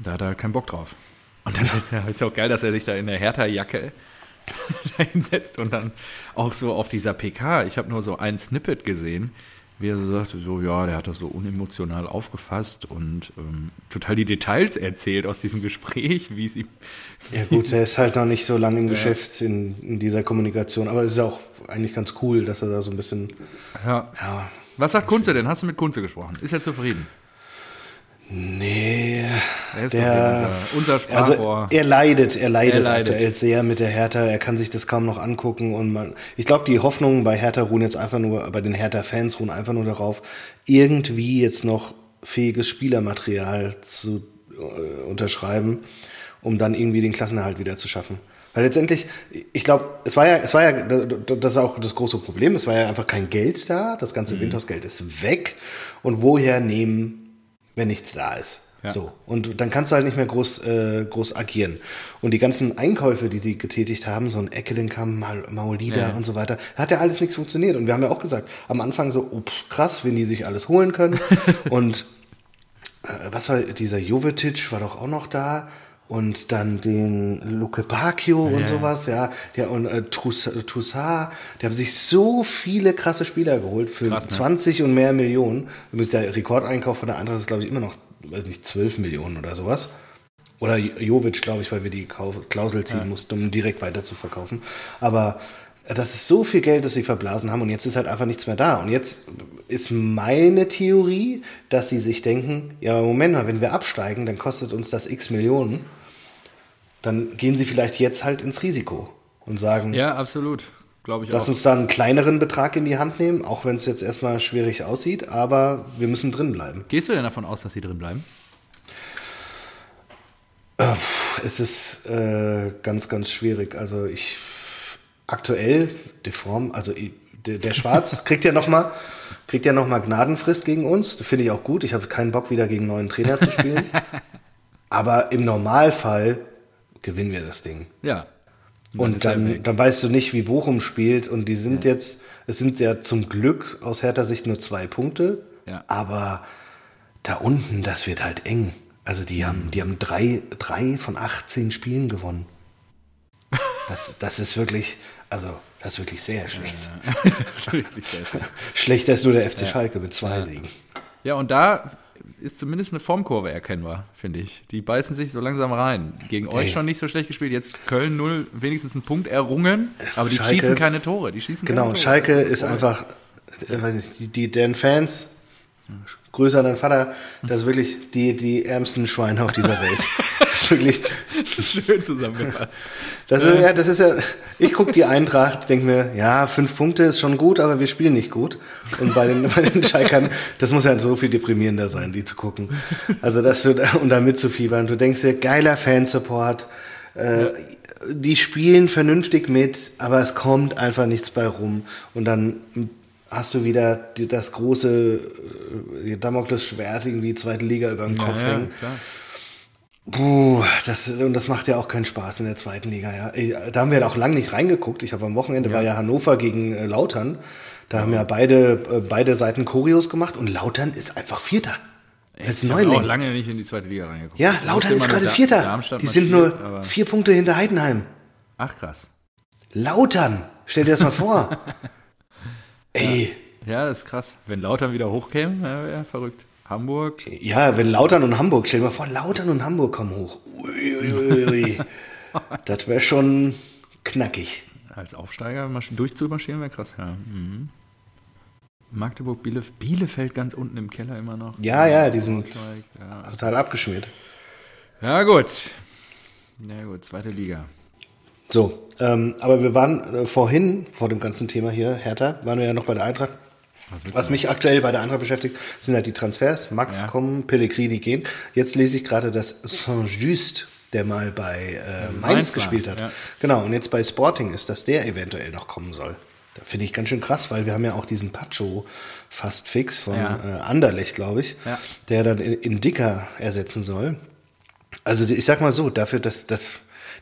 S2: Da hat er keinen Bock drauf. Und dann setzt er, ist ja auch geil, dass er sich da in der Hertha-Jacke [laughs] hinsetzt und dann auch so auf dieser PK. Ich habe nur so ein Snippet gesehen, wie er so sagte, so ja, der hat das so unemotional aufgefasst und ähm, total die Details erzählt aus diesem Gespräch, wie es ihm.
S1: Ja gut, er ist halt noch nicht so lange im Geschäft in, in dieser Kommunikation. Aber es ist auch eigentlich ganz cool, dass er da so ein bisschen,
S2: Ja.
S1: ja,
S2: Was sagt Kunze denn? Hast du mit Kunze gesprochen? Ist er zufrieden?
S1: Nee,
S2: Er ist
S1: Der-
S2: unser, unser
S1: Also
S2: Sprachrohr.
S1: er leidet, er leidet,
S2: Er leidet.
S1: aktuell sehr mit der Hertha. Er kann sich das kaum noch angucken und man, ich glaube, die Hoffnungen bei Hertha ruhen jetzt einfach nur, bei den Hertha-Fans ruhen einfach nur darauf, irgendwie jetzt noch fähiges Spielermaterial zu äh, unterschreiben, um dann irgendwie den Klassenerhalt wieder zu schaffen. Weil letztendlich, ich glaube, es war ja, es war ja, das ist auch das große Problem, es war ja einfach kein Geld da, das ganze Windhausgeld ist weg und woher nehmen wenn nichts da ist.
S2: Ja.
S1: So. Und dann kannst du halt nicht mehr groß, äh, groß agieren. Und die ganzen Einkäufe, die sie getätigt haben, so ein Eckelenkamp, Mal Maulida
S2: Ja.
S1: und so weiter, hat ja alles nichts funktioniert. Und wir haben ja auch gesagt, am Anfang so, oh, pff, krass, wenn die sich alles holen können. [laughs] und äh, was war dieser Jovetic war doch auch noch da. Und dann den Luke Bacchio und
S2: Ja.
S1: sowas, ja. Der, und äh, Troussard, Troussard, die haben sich so viele krasse Spieler geholt für
S2: Krass, ne?
S1: 20 und mehr Millionen. Übrigens der Rekordeinkauf von der Eintracht ist, glaube ich, immer noch, weiß nicht, 12 Millionen oder sowas. Oder Jovic, glaube ich, weil wir die Klausel ziehen mussten, um direkt weiter zu verkaufen. Aber das ist so viel Geld, das sie verblasen haben und jetzt ist halt einfach nichts mehr da. Und jetzt ist meine Theorie, dass sie sich denken, ja, Moment mal, wenn wir absteigen, dann kostet uns das x Millionen. Dann gehen sie vielleicht jetzt halt ins Risiko und sagen,
S2: Ja, absolut. Glaube ich
S1: lass
S2: auch.
S1: uns da einen kleineren Betrag in die Hand nehmen, auch wenn es jetzt erstmal schwierig aussieht, aber wir müssen drin bleiben.
S2: Gehst du denn davon aus, dass sie drin bleiben?
S1: Es ist äh, ganz, ganz schwierig. Also ich aktuell Deform, also der, der Schwarz [laughs] kriegt ja noch mal kriegt ja noch mal Gnadenfrist gegen uns. Das finde ich auch gut. Ich habe keinen Bock wieder gegen einen neuen Trainer zu spielen. [laughs] Aber im Normalfall gewinnen wir das Ding.
S2: Ja.
S1: Und dann, dann weißt du nicht, wie Bochum spielt. Und die sind jetzt, es sind ja zum Glück aus härter Sicht nur zwei Punkte.
S2: Ja.
S1: Aber da unten, das wird halt eng. Also die haben, die haben drei, drei von 18 Spielen gewonnen. [laughs] Das, das ist wirklich, also das ist wirklich sehr schlecht. [laughs]
S2: das ist wirklich sehr schön.
S1: Schlechter ist nur der FC Schalke mit zwei Siegen.
S2: Ja, und da ist zumindest eine Formkurve erkennbar, finde ich. Die beißen sich so langsam rein. Gegen euch
S1: Ey.
S2: schon nicht so schlecht gespielt. Jetzt Köln 0, wenigstens einen Punkt errungen, aber die
S1: Schalke-
S2: schießen keine Tore. Die schießen
S1: Genau,
S2: keine Tore.
S1: Schalke ist einfach, äh, weiß nicht, die, die deren Fans, größer an dein Vater, das ist wirklich die, die ärmsten Schweine auf dieser Welt. [laughs] Das ist wirklich,
S2: Schön zusammengefasst.
S1: das ist, ja, das ist ja, ich gucke die Eintracht, denke mir, ja, fünf Punkte ist schon gut, aber wir spielen nicht gut. Und bei den, [laughs] bei den Schalkern, das muss ja so viel deprimierender sein, die zu gucken. Also, dass du, da- und da mitzufiebern. Du denkst dir, geiler Fansupport, äh, die spielen vernünftig mit, aber es kommt einfach nichts bei rum. Und dann hast du wieder die, das große äh, Damoklesschwert irgendwie zweite Liga über dem Kopf
S2: Ja, ja,
S1: hängen.
S2: klar.
S1: Puh, das, und das macht ja auch keinen Spaß in der zweiten Liga. Ja. Da haben wir auch lange nicht reingeguckt. Ich habe am Wochenende war ja Hannover gegen äh, Lautern. Da haben ja beide, äh, beide Seiten Choreos gemacht und Lautern ist einfach Vierter. Als
S2: Ich habe auch lange nicht in die zweite Liga reingeguckt.
S1: Ja,
S2: Ich
S1: Lautern ist gerade Vierter.
S2: Darmstadt
S1: Die sind nur
S2: aber-
S1: vier Punkte hinter Heidenheim.
S2: Ach, krass.
S1: Lautern, stell dir das mal vor. [laughs] Ey,
S2: Ja, das ist krass. Wenn Lautern wieder hochkäme, wäre wär verrückt. Hamburg,
S1: ja, wenn Lautern und Hamburg, stell dir mal vor, Lautern und Hamburg kommen hoch. Uiuiui. [laughs] das wäre schon knackig.
S2: als Aufsteiger marsch- durchzumarschieren wäre krass, ja. Mhm. Magdeburg, Bielef Bielefeld ganz unten im Keller immer noch.
S1: Ja, ja, die sind
S2: Ja,
S1: total abgeschmiert.
S2: ja gut. Ja gut, zweite Liga.
S1: So, ähm, aber wir waren äh, vorhin, vor dem ganzen Thema hier, Hertha, waren wir ja noch bei der Eintracht.
S2: willst
S1: Was mich aktuell bei der Eintracht beschäftigt, sind halt die Transfers. Max
S2: Ja.
S1: kommen, Pellegrini gehen. Jetzt lese ich gerade, dass Saint-Just, der mal bei äh, Mainz,
S2: Mainz
S1: gespielt hat,
S2: ja.
S1: genau, und jetzt bei Sporting ist, dass der eventuell noch kommen soll. Da finde ich ganz schön krass, weil wir haben ja auch diesen Pacho fast fix von
S2: Ja.
S1: äh, Anderlecht, glaube ich,
S2: Ja.
S1: der dann in, in Dicker ersetzen soll. Also ich sag mal so, dafür, dass, dass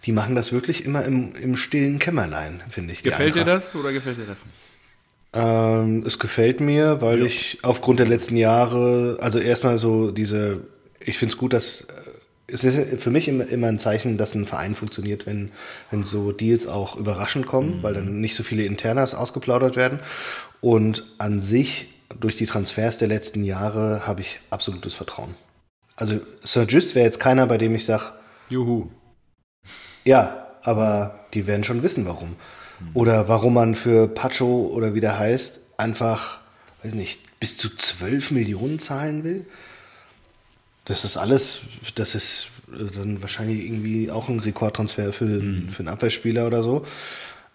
S1: die machen das wirklich immer im, im stillen Kämmerlein, finde ich.
S2: Gefällt dir das oder gefällt dir das nicht?
S1: Ähm, es gefällt mir, weil ich aufgrund der letzten Jahre, also erstmal so diese, ich finde es gut, dass äh, es ist für mich immer, immer ein Zeichen, dass ein Verein funktioniert, wenn, wenn so Deals auch überraschend kommen, weil dann nicht so viele Internas ausgeplaudert werden. Und an sich, durch die Transfers der letzten Jahre, habe ich absolutes Vertrauen. Also Sir Just wäre jetzt keiner, bei dem ich sage,
S2: Juhu.
S1: Ja, aber die werden schon wissen, warum. Oder warum man für Pacho oder wie der heißt, einfach, weiß nicht, bis zu 12 Millionen zahlen will. Das ist alles, das ist äh, dann wahrscheinlich irgendwie auch ein Rekordtransfer für, den, für einen Abwehrspieler oder so.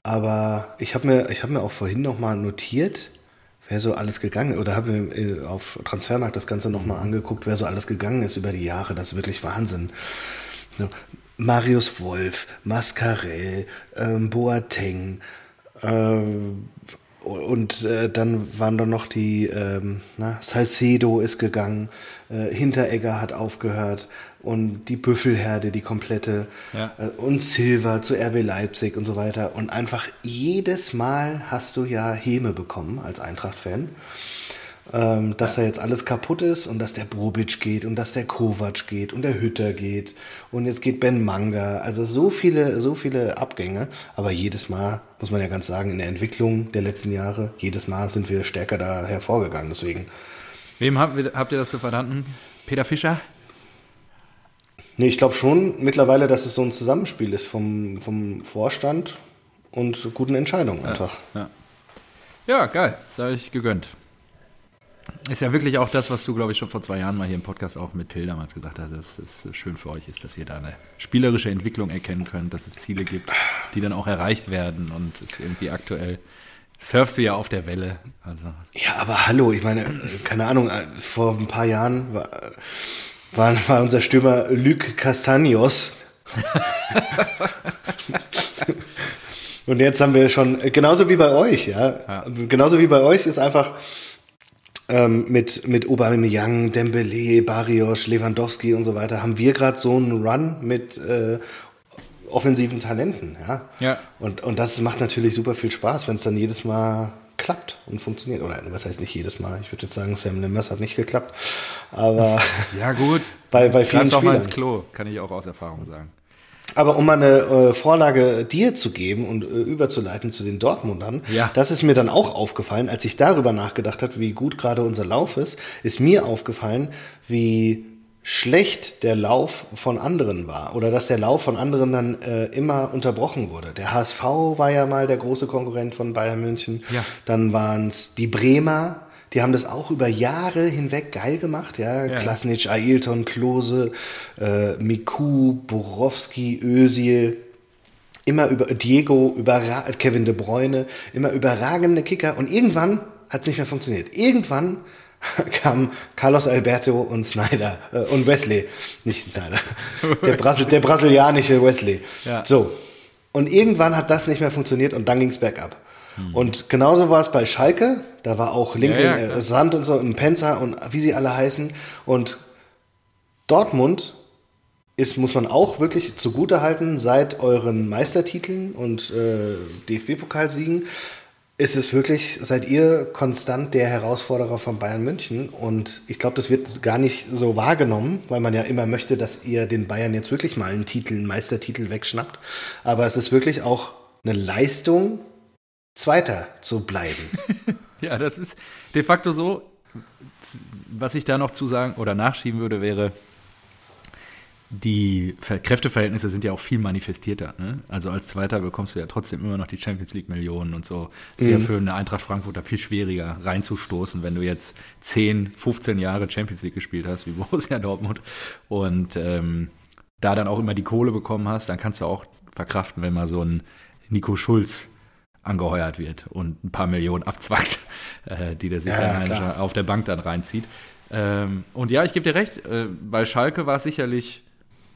S1: Aber ich habe mir, ich hab mir auch vorhin nochmal notiert, wer so alles gegangen ist. Oder habe mir äh, auf Transfermarkt das Ganze nochmal angeguckt, wer so alles gegangen ist über die Jahre. Das ist wirklich Wahnsinn. Marius Wolf, Mascarell, ähm, Boateng, ähm, Und äh, dann waren da noch die, ähm, na, Salcedo ist gegangen, äh, Hinteregger hat aufgehört und die Büffelherde, die komplette
S2: Ja.
S1: äh, und Silva zu RB Leipzig und so weiter. Und einfach jedes Mal hast du ja Häme bekommen als Eintracht-Fan ähm, dass da jetzt alles kaputt ist und dass der Brobic geht und dass der Kovac geht und der Hütter geht und jetzt geht Ben Manga. Also so viele, so viele Abgänge. Aber jedes Mal, muss man ja ganz sagen, in der Entwicklung der letzten Jahre, jedes Mal sind wir stärker da hervorgegangen. Deswegen,
S2: Wem habt, ihr- habt ihr das zu verdanken? Peter Fischer?
S1: nee, ich glaube schon mittlerweile, dass es so ein Zusammenspiel ist vom, vom Vorstand und guten Entscheidungen einfach.
S2: Ja. Ja, geil. Das habe ich gegönnt. Ist ja wirklich auch das, was du, glaube ich, schon vor zwei Jahren mal hier im Podcast auch mit Till damals gesagt hast, dass es schön für euch ist, dass ihr da eine spielerische Entwicklung erkennen könnt, dass es Ziele gibt, die dann auch erreicht werden und es irgendwie aktuell surfst du ja auf der Welle. Also
S1: Ja, aber hallo, ich meine, äh, keine Ahnung, äh, vor ein paar Jahren war, äh, war, war unser Stürmer Luc Castaños. [laughs] Und jetzt haben wir schon, äh, genauso wie bei euch, ja,
S2: Ja.
S1: genauso wie bei euch ist einfach ähm, mit, mit Aubameyang, Dembele, Barrios, Lewandowski und so weiter, haben wir gerade so einen Run mit äh, offensiven Talenten, ja.
S2: Ja.
S1: Und, und das macht natürlich super viel Spaß, wenn es dann jedes Mal klappt und funktioniert. Oder was heißt nicht jedes Mal? Ich würde jetzt sagen, Sam Limmers hat nicht geklappt. Aber,
S2: ja gut. [laughs]
S1: Bei- bei vielen
S2: Greif's auch mal
S1: Spielern.
S2: ins Klo, kann ich auch aus Erfahrung sagen.
S1: Aber um mal eine äh, Vorlage dir zu geben und äh, überzuleiten zu den Dortmundern,
S2: Ja.
S1: das ist mir dann auch aufgefallen, als ich darüber nachgedacht habe, wie gut gerade unser Lauf ist, ist mir aufgefallen, wie schlecht der Lauf von anderen war oder dass der Lauf von anderen dann äh, immer unterbrochen wurde. Der HSV war ja mal der große Konkurrent von Bayern München.
S2: Ja.
S1: Dann waren es die Bremer, die haben das auch über Jahre hinweg geil gemacht. Ja,
S2: Ja.
S1: Klasnic, Ailton, Klose, äh, Miku, Borowski, Özil. Immer über Diego, überra Kevin De Bruyne, immer überragende Kicker. Und irgendwann hat es nicht mehr funktioniert. Irgendwann [laughs] kamen Carlos Alberto und Snyder äh, und Wesley, nicht Snyder, der, [laughs] Brasil der brasilianische Wesley.
S2: Ja.
S1: So. Und irgendwann hat das nicht mehr funktioniert und dann ging es bergab. Und genauso war es bei Schalke. Da war auch Lincoln,
S2: Ja, ja,
S1: äh, Sand und so, und Penzer und wie sie alle heißen. Und Dortmund ist, muss man auch wirklich zugute halten, seit euren Meistertiteln und äh, DFB-Pokalsiegen ist es wirklich, seid ihr konstant der Herausforderer von Bayern München. Und ich glaube, das wird gar nicht so wahrgenommen, weil man ja immer möchte, dass ihr den Bayern jetzt wirklich mal einen Titel, einen Meistertitel wegschnappt. Aber es ist wirklich auch eine Leistung, Zweiter zu bleiben. [laughs]
S2: Ja, das ist de facto so. Was ich da noch zu sagen oder nachschieben würde, wäre, die Ver- Kräfteverhältnisse sind ja auch viel manifestierter. Ne? Also als Zweiter bekommst du ja trotzdem immer noch die Champions League Millionen und so. Ist ja für eine Eintracht Frankfurter viel schwieriger reinzustoßen, wenn du jetzt 10, 15 Jahre Champions League gespielt hast, wie [laughs] Borussia Dortmund und ähm, da dann auch immer die Kohle bekommen hast, dann kannst du auch verkraften, wenn mal so ein Nico Schulz angeheuert wird und ein paar Millionen abzwackt, [laughs] äh, die der sich
S1: Ja,
S2: dann auf der Bank dann reinzieht. Ähm, und ja, ich gebe dir recht, äh, bei Schalke war es sicherlich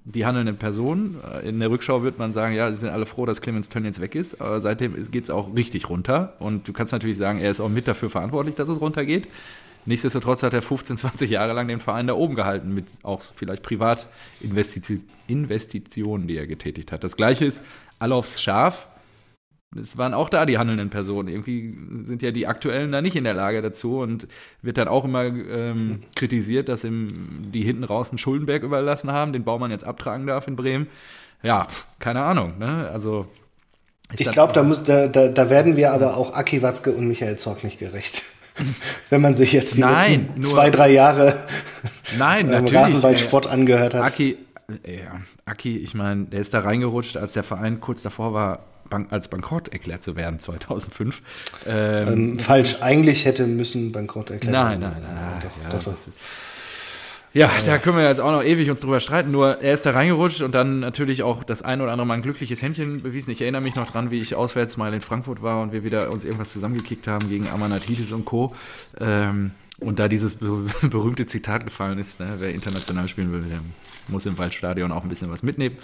S2: die handelnden Personen. Äh, In der Rückschau wird man sagen, ja, sie sind alle froh, dass Clemens Tönn jetzt weg ist, aber seitdem geht es auch richtig runter. Und du kannst natürlich sagen, er ist auch mit dafür verantwortlich, dass es runtergeht. Nichtsdestotrotz hat er 15, 20 Jahre lang den Verein da oben gehalten, mit auch vielleicht Privatinvestitionen, die er getätigt hat. Das gleiche ist alle aufs Schaf. Es waren auch da die handelnden Personen. Irgendwie sind ja die Aktuellen da nicht in der Lage dazu und wird dann auch immer ähm, kritisiert, dass ihm die hinten raus einen Schuldenberg überlassen haben, den Baumann jetzt abtragen darf in Bremen. Ja, keine Ahnung. Ne? Also
S1: Ich glaube, da, muss- da, da, da werden wir aber auch Aki Watzke und Michael Zorc nicht gerecht. [laughs] Wenn man sich jetzt die
S2: Nein,
S1: letzten
S2: nur-
S1: zwei, drei Jahre
S2: Nein,
S1: im
S2: natürlich.
S1: Rasenballsport angehört hat.
S2: Aki, äh, ja, Aki, ich meine, der ist da reingerutscht, als der Verein kurz davor war, bank als bankrott erklärt zu werden, 2005. Ähm,
S1: Ähm, falsch, eigentlich hätte müssen bankrott erklärt
S2: Nein,
S1: werden.
S2: nein, nein.
S1: Doch,
S2: ja,
S1: doch, doch.
S2: Ja, da können wir jetzt auch noch ewig uns drüber streiten. Nur er ist da reingerutscht und dann natürlich auch das ein oder andere Mal ein glückliches Händchen bewiesen. Ich erinnere mich noch dran, wie ich auswärts mal in Frankfurt war und wir wieder uns irgendwas zusammengekickt haben gegen Amanatitis und Co. Ähm, und da dieses be [laughs] berühmte Zitat gefallen ist, ne, wer international spielen will, der muss im Waldstadion auch ein bisschen was mitnehmen.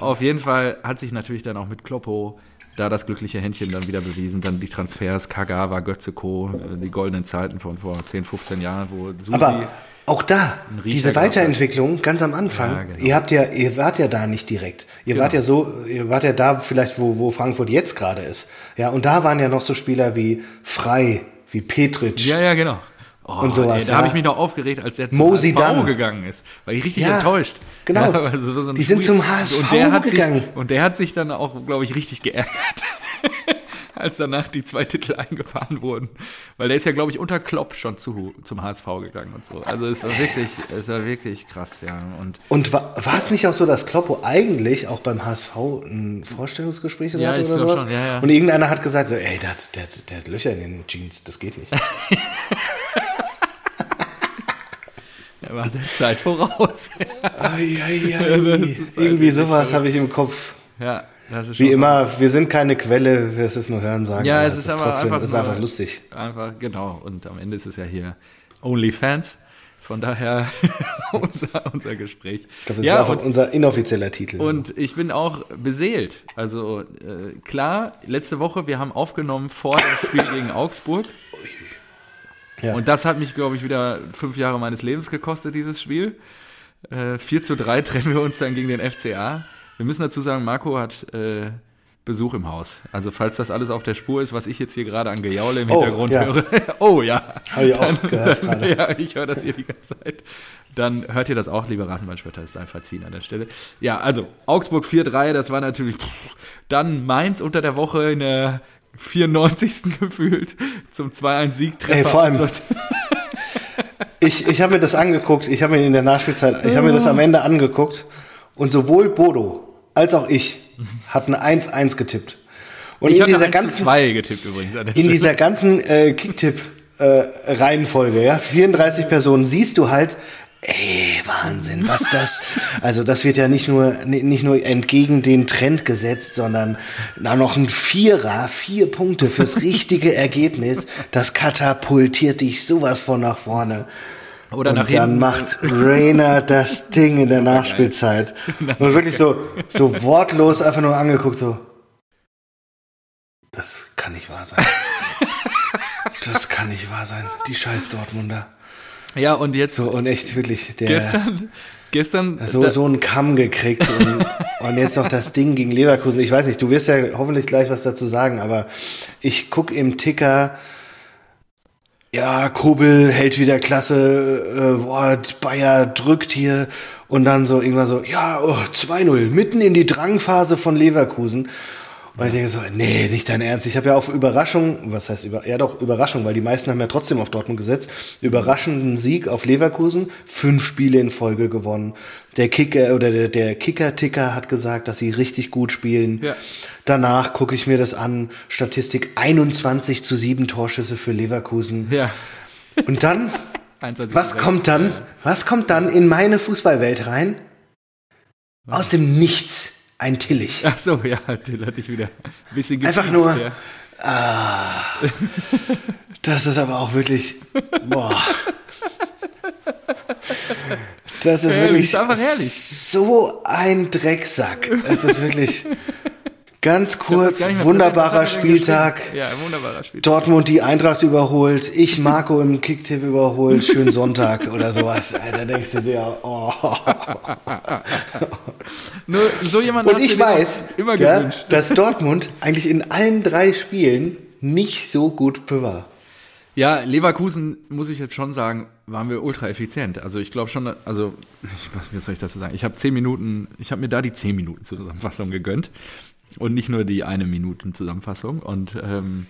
S2: Auf jeden Fall hat sich natürlich dann auch mit Kloppo da das glückliche Händchen dann wieder bewiesen. Dann die Transfers, Kagawa, Götze Co., äh, die goldenen Zeiten von vor 10, 15 Jahren, wo
S1: Susi Aber auch da, diese Weiterentwicklung ganz am Anfang, ja, genau. ihr habt ja, ihr wart ja da nicht direkt. Ihr genau. wart ja so, ihr wart ja da vielleicht, wo, wo Frankfurt jetzt gerade ist. Ja, und da waren ja noch so Spieler wie Frei, wie Petric.
S2: Ja, ja, genau.
S1: Oh, und sowas.
S2: Ey, da ja. habe ich mich noch aufgeregt, als der zum Mosi HSV Dunn. gegangen ist. War ich richtig ja, enttäuscht.
S1: Genau. Ja, also so die sind zum HSV und der gegangen.
S2: Sich, und der hat sich dann auch, glaube ich, richtig geärgert. [laughs] als danach die zwei Titel [laughs] eingefahren wurden. Weil der ist ja, glaube ich, unter Klopp schon zu, zum HSV gegangen und so. Also es war wirklich, es war wirklich krass, ja. Und,
S1: und war, war es nicht auch so, dass Kloppo eigentlich auch beim HSV ein Vorstellungsgespräch ja, hatte oder sowas? Schon, ja, ja. Und irgendeiner hat gesagt, so, ey, der hat, der, der hat Löcher in den Jeans, das geht nicht. [laughs]
S2: War der Zeit voraus.
S1: ai, ai, ai. Irgendwie sowas habe ich im Kopf.
S2: Ja,
S1: wie immer, wir sind keine Quelle, es ist nur Hören sagen.
S2: Ja, es ist, ist aber trotzdem,
S1: einfach, ist einfach lustig.
S2: Einfach, genau. Und am Ende ist es ja hier OnlyFans. Von daher [laughs] unser, unser Gespräch.
S1: Ich glaube, das ja, ist einfach und, unser inoffizieller Titel.
S2: Und ich bin auch beseelt. Also äh, klar, letzte Woche, wir haben aufgenommen vor dem Spiel gegen Augsburg. Ja. Und das hat mich, glaube ich, wieder fünf Jahre meines Lebens gekostet, dieses Spiel. Äh, 4 zu 3 [laughs] trennen wir uns dann gegen den FCA. Wir müssen dazu sagen, Marco hat äh, Besuch im Haus. Also falls das alles auf der Spur ist, was ich jetzt hier gerade an Gejaule im oh, Hintergrund ja. höre. [laughs] oh ja.
S1: Habe ich auch gehört [laughs]
S2: dann, Ja, ich höre das hier die ganze Zeit. Dann hört ihr das auch, lieber Rasenballspötter, ist einfach ziehen an der Stelle. Ja, also Augsburg 4-3, das war natürlich dann Mainz unter der Woche in der 94. [laughs] gefühlt zum 2-1-Siegtreffer. Ey,
S1: vor allem, [laughs] ich, ich habe mir das angeguckt, ich habe mir in der Nachspielzeit, ich habe mir das am Ende angeguckt und sowohl Bodo als auch ich hatten 1-1 getippt.
S2: Und ich in dieser ganzen zwei getippt übrigens.
S1: In dieser ganzen äh, Kicktipp äh, Reihenfolge, ja, 34 Personen siehst du halt, ey, Wahnsinn, was das? Also das wird ja nicht nur nicht nur entgegen den Trend gesetzt, sondern na noch ein Vierer, vier Punkte fürs richtige [laughs] Ergebnis. Das katapultiert dich sowas von nach vorne. Oder und nach dann hinten. macht Rainer das Ding in der [laughs] Nachspielzeit. [laughs] Und wirklich so, so wortlos einfach nur angeguckt, so. Das kann nicht wahr sein. Das kann nicht wahr sein. Die scheiß Dortmunder.
S2: Ja, und jetzt.
S1: So, und echt wirklich, der.
S2: Gestern. Gestern.
S1: So, so einen Kamm gekriegt und, [laughs] und jetzt noch das Ding gegen Leverkusen. Ich weiß nicht, du wirst ja hoffentlich gleich was dazu sagen, aber ich guck im Ticker, ja, Kobel hält wieder Klasse, äh, boah, Bayer drückt hier und dann so irgendwann so, ja, oh, 2-0, mitten in die Drangphase von Leverkusen. Weil ich denke so, nee, nicht dein Ernst. Ich habe ja auf Überraschung, was heißt über, ja doch Überraschung, weil die meisten haben ja trotzdem auf Dortmund gesetzt. Überraschenden Sieg auf Leverkusen, fünf Spiele in Folge gewonnen. Der Kicker oder der, der Kicker-Ticker hat gesagt, dass sie richtig gut spielen. Ja. Danach gucke ich mir das an. Statistik 21 zu 7 Torschüsse für Leverkusen.
S2: Ja.
S1: Und dann, [laughs] was kommt dann? Was kommt dann in meine Fußballwelt rein? Aus dem Nichts ein Tillich.
S2: Ach so, ja, Till hatte ich wieder ein bisschen
S1: Einfach nur. Ja. Ah, das ist aber auch wirklich. Boah. Das ist herrlich, wirklich ist so ein Drecksack. Es ist wirklich. Ganz kurz, wunderbarer Spieltag.
S2: Ja, wunderbarer Spieltag.
S1: Dortmund die Eintracht überholt, ich Marco im Kicktipp überholt, schönen Sonntag [laughs] oder sowas. Da denkst du dir, oh. [laughs]
S2: Nur so jemand
S1: Und ich weiß, immer ja, dass Dortmund eigentlich in allen drei Spielen nicht so gut war.
S2: Ja, Leverkusen, muss ich jetzt schon sagen, waren wir ultra effizient. Also ich glaube schon, also, ich, [laughs] was, wie soll ich dazu sagen? Ich habe zehn Minuten, ich habe mir da die zehn Minuten Zusammenfassung gegönnt. Und nicht nur die eine Minuten Zusammenfassung. Und ähm,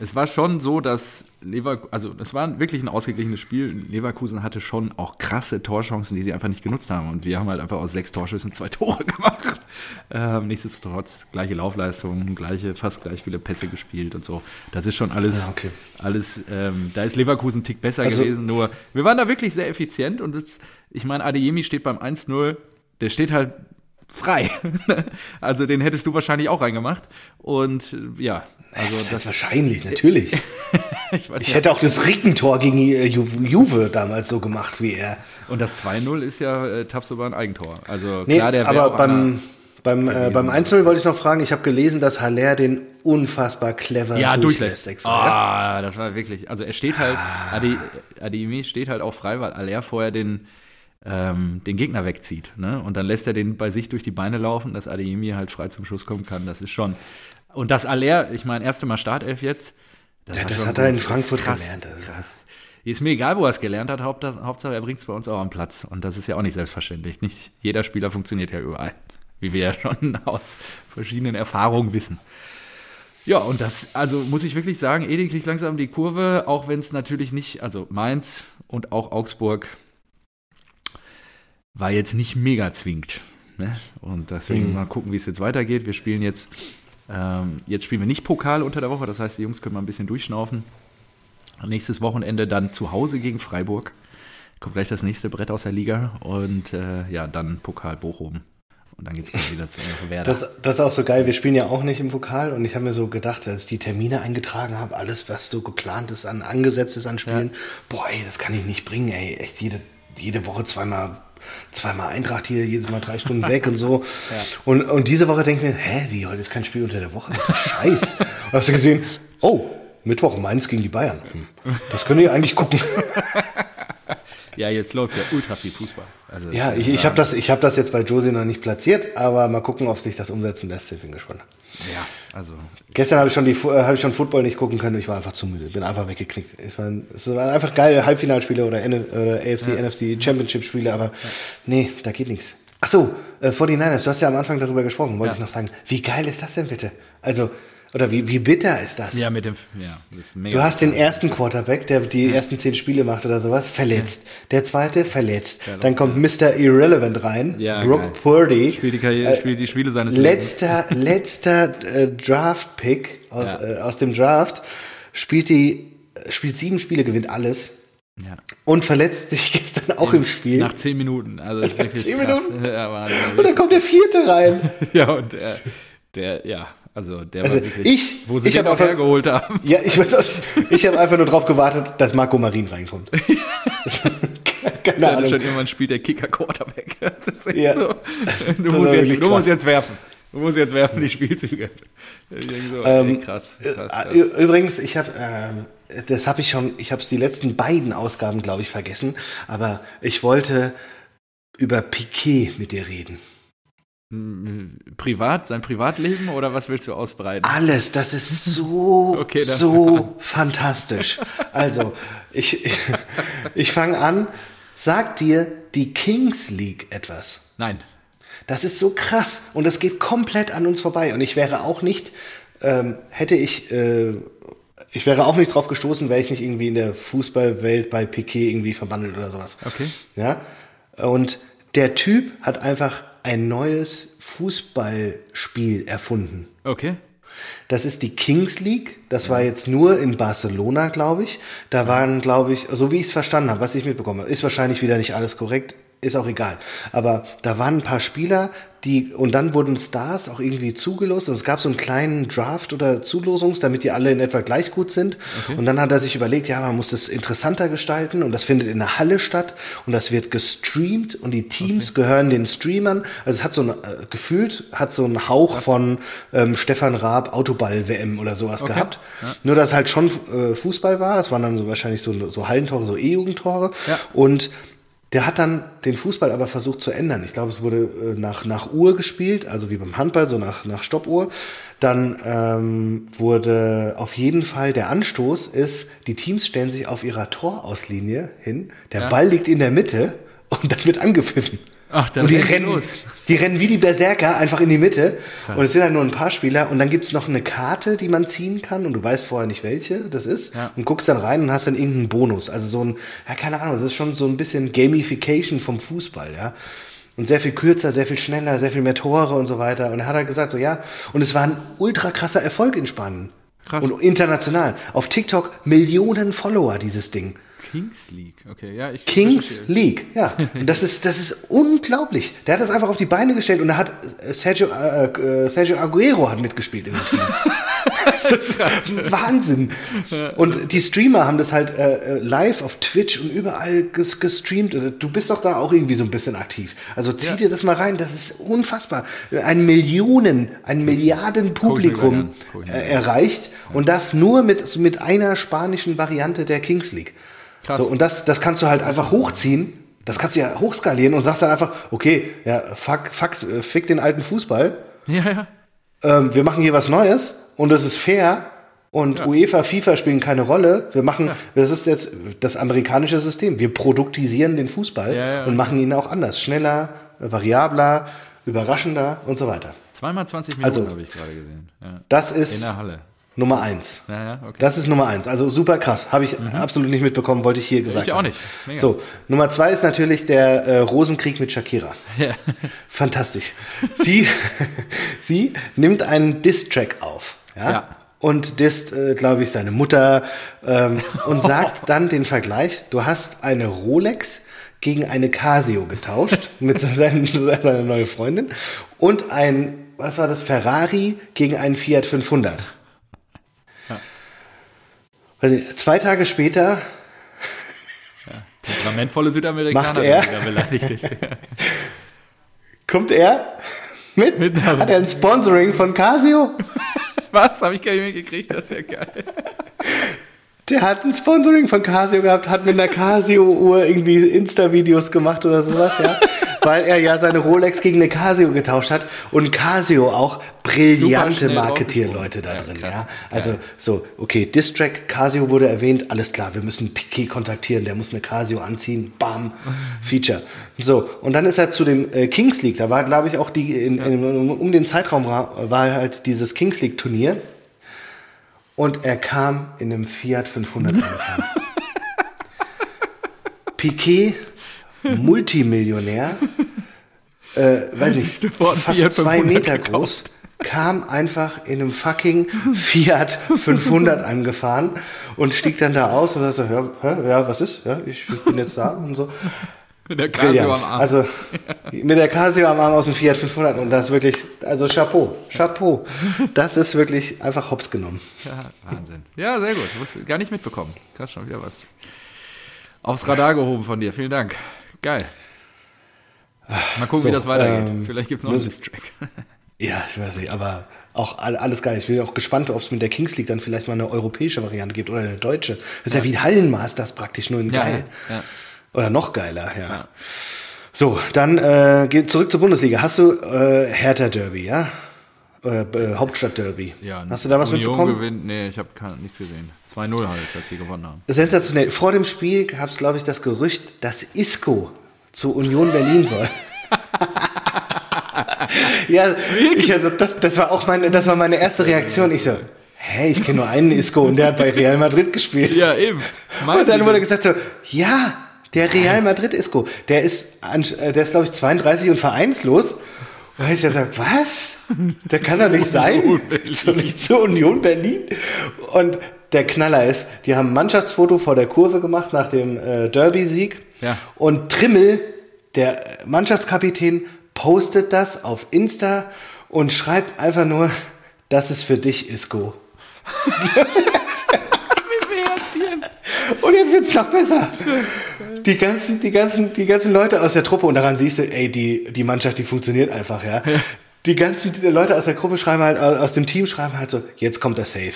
S2: es war schon so, dass Leverkusen, also es war wirklich ein ausgeglichenes Spiel. Leverkusen hatte schon auch krasse Torchancen, die sie einfach nicht genutzt haben. Und wir haben halt einfach aus sechs Torschüssen zwei [laughs] Tore gemacht. Ähm, nichtsdestotrotz gleiche Laufleistungen, gleiche, fast gleich viele Pässe gespielt und so. Das ist schon alles, ja, okay. alles. Ähm, da ist Leverkusen ein Tick besser also, gewesen. Nur wir waren da wirklich sehr effizient und das, ich meine, Adeyemi steht beim 1-0. Der steht halt frei. [laughs] also den hättest du wahrscheinlich auch reingemacht. Und ja, also
S1: das, das wahrscheinlich, natürlich. [laughs] ich, ich hätte auch das Rickentor gegen äh, Ju Juve damals so gemacht wie er.
S2: Und das 2-0 ist ja äh, Tabsoba ein Eigentor. Also
S1: nee, klar, der aber beim, Beim, äh, beim 1-0 wollte ich noch fragen, ich habe gelesen, dass Haller den unfassbar clever
S2: ja,
S1: durchlässt.
S2: durchlässt. Ah,
S1: ja?
S2: das war wirklich, also er steht halt, Adi, Adeyemi steht halt auch frei, weil Aller vorher den, ähm, den Gegner wegzieht. Ne? Und dann lässt er den bei sich durch die Beine laufen, dass Adeyemi halt frei zum Schuss kommen kann. Das ist schon. Und das Aller, ich meine, erste Mal Startelf jetzt.
S1: Ja,
S2: war
S1: das hat er in.
S2: Das
S1: Frankfurt
S2: krass,
S1: gelernt, also.
S2: Krass. Ist mir egal, wo er es gelernt hat. Hauptsache, Hauptsache er bringt es bei uns auch am Platz. Und das ist ja auch nicht selbstverständlich. Nicht jeder Spieler funktioniert ja überall. Wie wir ja schon [laughs] aus verschiedenen Erfahrungen wissen. Ja, und das, also muss ich wirklich sagen, Edi kriegt langsam die Kurve, auch wenn es natürlich nicht, also Mainz und auch Augsburg war jetzt nicht mega zwingend. Ne? Und deswegen
S1: Mhm.
S2: mal gucken, wie es jetzt weitergeht. Wir spielen jetzt, ähm, jetzt spielen wir nicht Pokal unter der Woche, das heißt, die Jungs können mal ein bisschen durchschnaufen. Nächstes Wochenende dann zu Hause gegen Freiburg. Kommt gleich das nächste Brett aus der Liga und äh, ja, dann Pokal Bochum. Und dann geht es wieder zu Werder.
S1: Das, das ist auch so geil. Wir spielen ja auch nicht im Pokal und ich habe mir so gedacht, als ich die Termine eingetragen habe, alles, was so geplant ist, an angesetzt ist an Spielen, boah, ey, das kann ich nicht bringen, ey. Echt jede, jede Woche zweimal, zweimal Eintracht hier, jedes Mal drei Stunden [laughs] weg und so. Und, und diese Woche denke ich mir, hä, wie, heute ist kein Spiel unter der Woche? Das ist Scheiß. und hast du gesehen, oh, Mittwoch Mainz gegen die Bayern. Hm, Das könnt ihr eigentlich gucken. [laughs]
S2: ja, jetzt läuft ja ultra viel Fußball. Also,
S1: Ja, ich, ich habe das, ich hab das jetzt bei Josie noch nicht platziert, aber mal gucken, ob sich das umsetzen lässt. Ich bin gespannt.
S2: Ja, also
S1: Gestern habe ich schon die äh, habe ich schon Football nicht gucken können. Ich war einfach zu müde. Bin einfach weggeknickt. Es waren, es waren einfach geile Halbfinalspiele oder, N oder AFC, NFC Championship Spiele, aber nee, da geht nichts. Ach so, äh, 49ers, du hast ja am Anfang darüber gesprochen, wollte
S2: Ja.
S1: ich noch sagen. Wie geil ist das denn bitte? Also, oder wie, wie bitter ist das?
S2: Ja, mit dem. Ja, das ist mega.
S1: Du hast den ersten Quarterback, der die ersten zehn Spiele macht oder sowas, verletzt. Der zweite verletzt. Dann kommt Mr. Irrelevant rein,
S2: Ja,
S1: Brooke. Purdy.
S2: spielt die, Karriere,
S1: Äh,
S2: spielt die Spiele seines
S1: letzter, [laughs] letzter äh, Draft-Pick aus,
S2: Ja.
S1: äh, aus dem Draft, spielt die, spielt sieben Spiele, gewinnt alles
S2: Lebens. Ja.
S1: und verletzt sich [laughs] gestern auch im Spiel.
S2: Nach zehn Minuten. Also wirklich
S1: zehn
S2: krass.
S1: Minuten? [laughs]
S2: Ja,
S1: und dann kommt der vierte rein.
S2: ja, und der, der, ja, also der
S1: Also
S2: war wirklich.
S1: ich-
S2: wo sie
S1: ich
S2: den
S1: hab einfach-
S2: hergeholt haben.
S1: Ja, ich weiß auch. Ich habe einfach nur drauf gewartet, dass Marco Marin reinkommt. [laughs] [laughs] Keine
S2: Ja,
S1: Ahnung.
S2: schon irgendwann spielt der Kicker Quarterback. [laughs]
S1: Ja.
S2: so. Du, musst jetzt, du musst
S1: krass.
S2: jetzt werfen. Du musst jetzt werfen, die Spielzüge. So,
S1: Ähm,
S2: ey, krass, krass,
S1: Äh,
S2: krass.
S1: ü- Übrigens, ich habe, ähm, das habe ich schon, ich habe es die letzten beiden Ausgaben, glaube ich, vergessen, aber ich wollte über Piquet mit dir reden.
S2: Privat, sein Privatleben oder was willst du ausbreiten?
S1: Alles, das ist so, [laughs]
S2: Okay,
S1: so fantastisch. Also, ich, ich, [laughs] ich fange an. Sagt dir die Kings League etwas?
S2: Nein.
S1: Das ist so krass und es geht komplett an uns vorbei. Und ich wäre auch nicht, ähm, hätte ich, äh, ich wäre auch nicht drauf gestoßen, wäre ich nicht irgendwie in der Fußballwelt bei Piquet irgendwie verbandelt oder sowas.
S2: Okay.
S1: Ja. Und der Typ hat einfach ein neues Fußballspiel erfunden.
S2: Okay.
S1: Das ist die Kings League. Das war jetzt nur in Barcelona, glaube ich. Da waren, glaube ich, so wie ich es verstanden habe, was ich mitbekommen habe, ist wahrscheinlich wieder nicht alles korrekt, ist auch egal. Aber da waren ein paar Spieler, die, und dann wurden Stars auch irgendwie zugelost. Und es gab so einen kleinen Draft oder Zulosungs, damit die alle in etwa gleich gut sind. Und dann hat er sich überlegt, ja, man muss das interessanter gestalten und das findet in der Halle statt und das wird gestreamt und die Teams gehören den Streamern. Also es hat so ein, äh, gefühlt, hat so einen Hauch von ähm, Stefan Raab Autoball-WM oder sowas gehabt. Nur, dass es halt schon äh, Fußball war. Das waren dann so wahrscheinlich so, so Hallentore, so E-Jugendtore.
S2: Ja.
S1: Und der hat dann den Fußball aber versucht zu ändern. Ich glaube, es wurde äh, nach, nach Uhr gespielt, also wie beim Handball, so nach, nach Stoppuhr. Dann ähm, wurde auf jeden Fall der Anstoß ist, die Teams stellen sich auf ihrer Torauslinie hin, der
S2: Ja.
S1: Ball liegt in der Mitte und dann wird angepfiffen.
S2: Ach, dann
S1: und die
S2: rennen los.
S1: die rennen wie die Berserker einfach in die Mitte. Und es sind halt nur ein paar Spieler. Und dann gibt's noch eine Karte, die man ziehen kann. Und du weißt vorher nicht, welche das ist.
S2: Ja.
S1: Und guckst dann rein und hast dann irgendeinen Bonus. Also so ein, ja, keine Ahnung, das ist schon so ein bisschen Gamification vom Fußball, ja. Und sehr viel kürzer, sehr viel schneller, sehr viel mehr Tore und so weiter. Und er hat halt gesagt, so ja. Und es war ein ultra krasser Erfolg in Spanien.
S2: Krass.
S1: Und international. Auf TikTok Millionen Follower, dieses Ding.
S2: Kings League, okay, ja. Ich
S1: Kings League, ja. Und das ist, das ist unglaublich. Der hat das einfach auf die Beine gestellt und da hat äh, Sergio, äh, äh, Sergio Aguero hat mitgespielt in dem Team. [laughs] das ist Wahnsinn. Und die Streamer haben das halt äh, äh, live auf Twitch und überall ges gestreamt. Du bist doch da auch irgendwie so ein bisschen aktiv. Also zieh ja. dir das mal rein, das ist unfassbar. Ein Millionen, ein Milliarden Publikum äh, erreicht und das nur mit, mit einer spanischen Variante der Kings League. Krass. So, und das, das kannst du halt einfach hochziehen. Das kannst du ja hochskalieren und sagst dann einfach, okay, ja, fuck, fuck, fick den alten Fußball.
S2: Ja, ja.
S1: Ähm, wir machen hier was Neues und es ist fair und ja. UEFA, FIFA spielen keine Rolle. Wir machen, ja. das ist jetzt das amerikanische System. Wir produktisieren den Fußball ja, und machen ihn auch anders. Schneller, variabler, überraschender und so weiter.
S2: Zweimal 20 Minuten also, habe ich gerade gesehen.
S1: Das ist
S2: in der Halle.
S1: Nummer eins.
S2: Ja, ja, okay.
S1: Das ist Nummer eins. Also super krass. Habe ich mhm. absolut nicht mitbekommen, wollte ich hier gesagt
S2: ich haben. Ich auch nicht.
S1: Mega. So, Nummer zwei ist natürlich der äh, Rosenkrieg mit Shakira. Ja. Fantastisch. Sie, [laughs] sie nimmt einen Diss-Track auf. Ja. ja. Und disst, äh, glaube ich, seine Mutter ähm, und sagt [laughs] dann den Vergleich, du hast eine Rolex gegen eine Casio getauscht [laughs] mit seinen, seiner neuen Freundin und ein, was war das, Ferrari gegen einen Fiat 500 nicht, zwei Tage später.
S2: Ja, temperamentvolle Südamerikaner,
S1: macht er, kommt er mit, mit hat er ein Sponsoring von Casio? [laughs]
S2: Was? Habe ich gar nicht mitgekriegt, das ist ja geil.
S1: Der hat ein Sponsoring von Casio gehabt, hat mit einer Casio-Uhr irgendwie Insta-Videos gemacht oder sowas, ja [laughs] weil er ja seine Rolex gegen eine Casio getauscht hat und Casio auch brillante Marketierleute da drin. Ja, ja. Also so, okay, Distrack, Casio wurde erwähnt, alles klar, wir müssen Piquet kontaktieren, der muss eine Casio anziehen, bam, Feature. So, und dann ist er zu dem äh, Kings League, da war glaube ich auch die, in, in, um den Zeitraum war halt dieses Kings League Turnier und er kam in einem Fiat 500 angefahren. [laughs] Piquet Multimillionär, äh, weiß nicht, fast zwei Meter groß, kam einfach in einem fucking Fiat 500 angefahren und stieg dann da aus und sagte, ja, ja, was ist? Ja, ich bin jetzt da und so.
S2: Mit der Casio am Arm.
S1: Also mit der Casio am Arm aus dem Fiat 500 und das ist wirklich, also Chapeau, Chapeau. Das ist wirklich einfach hops genommen.
S2: Ja, Wahnsinn. Ja, sehr gut. Du gar nicht mitbekommen. Du hast schon wieder was aufs Radar gehoben von dir. Vielen Dank. Geil. Mal gucken, so, wie das weitergeht. Ähm, Vielleicht gibt es noch einen Distrack. [laughs]
S1: Ja, ich weiß nicht, aber auch alles geil. Ich bin auch gespannt, ob es mit der Kings League dann vielleicht mal eine europäische Variante gibt oder eine deutsche. Das ist ja, ja wie Hallenmasters praktisch, nur in ja, geil. Ja, oder noch geiler, ja. So, dann äh, geht zurück zur Bundesliga. Hast du äh, Hertha Derby, ja? Äh, äh, Hauptstadtderby.
S2: Ja,
S1: Hast du da was Union mitbekommen?
S2: Gewinnt, nee, ich habe nichts gesehen. 2-0 halt, dass sie gewonnen haben.
S1: Sensationell. Vor dem Spiel gab es, glaube ich, das Gerücht, dass Isco zu Union Berlin soll. [laughs] ja, ich, also das, das war auch meine, das war meine erste Reaktion. Ich so, hä, ich kenne nur einen Isco und der hat bei Real Madrid gespielt.
S2: Ja, eben.
S1: Mein und dann wurde gesagt so, ja, der Real Madrid Isco, der ist, äh, der ist glaube ich 32 und vereinslos. Da habe ich gesagt, was? Der kann doch nicht sein. Zu, [laughs] nicht zur Union Berlin. Und der Knaller ist, die haben ein Mannschaftsfoto vor der Kurve gemacht nach dem äh, Derby-Sieg.
S2: Ja.
S1: Und Trimmel, der Mannschaftskapitän, postet das auf Insta und schreibt einfach nur, das ist für dich, Isco. [laughs] Und jetzt wird es noch besser. Die ganzen, die, ganzen, die ganzen Leute aus der Truppe, und daran siehst du, ey, die, die Mannschaft, die funktioniert einfach, ja. Die ganzen die Leute aus der Gruppe schreiben halt, aus dem Team schreiben halt so, jetzt kommt der Safe.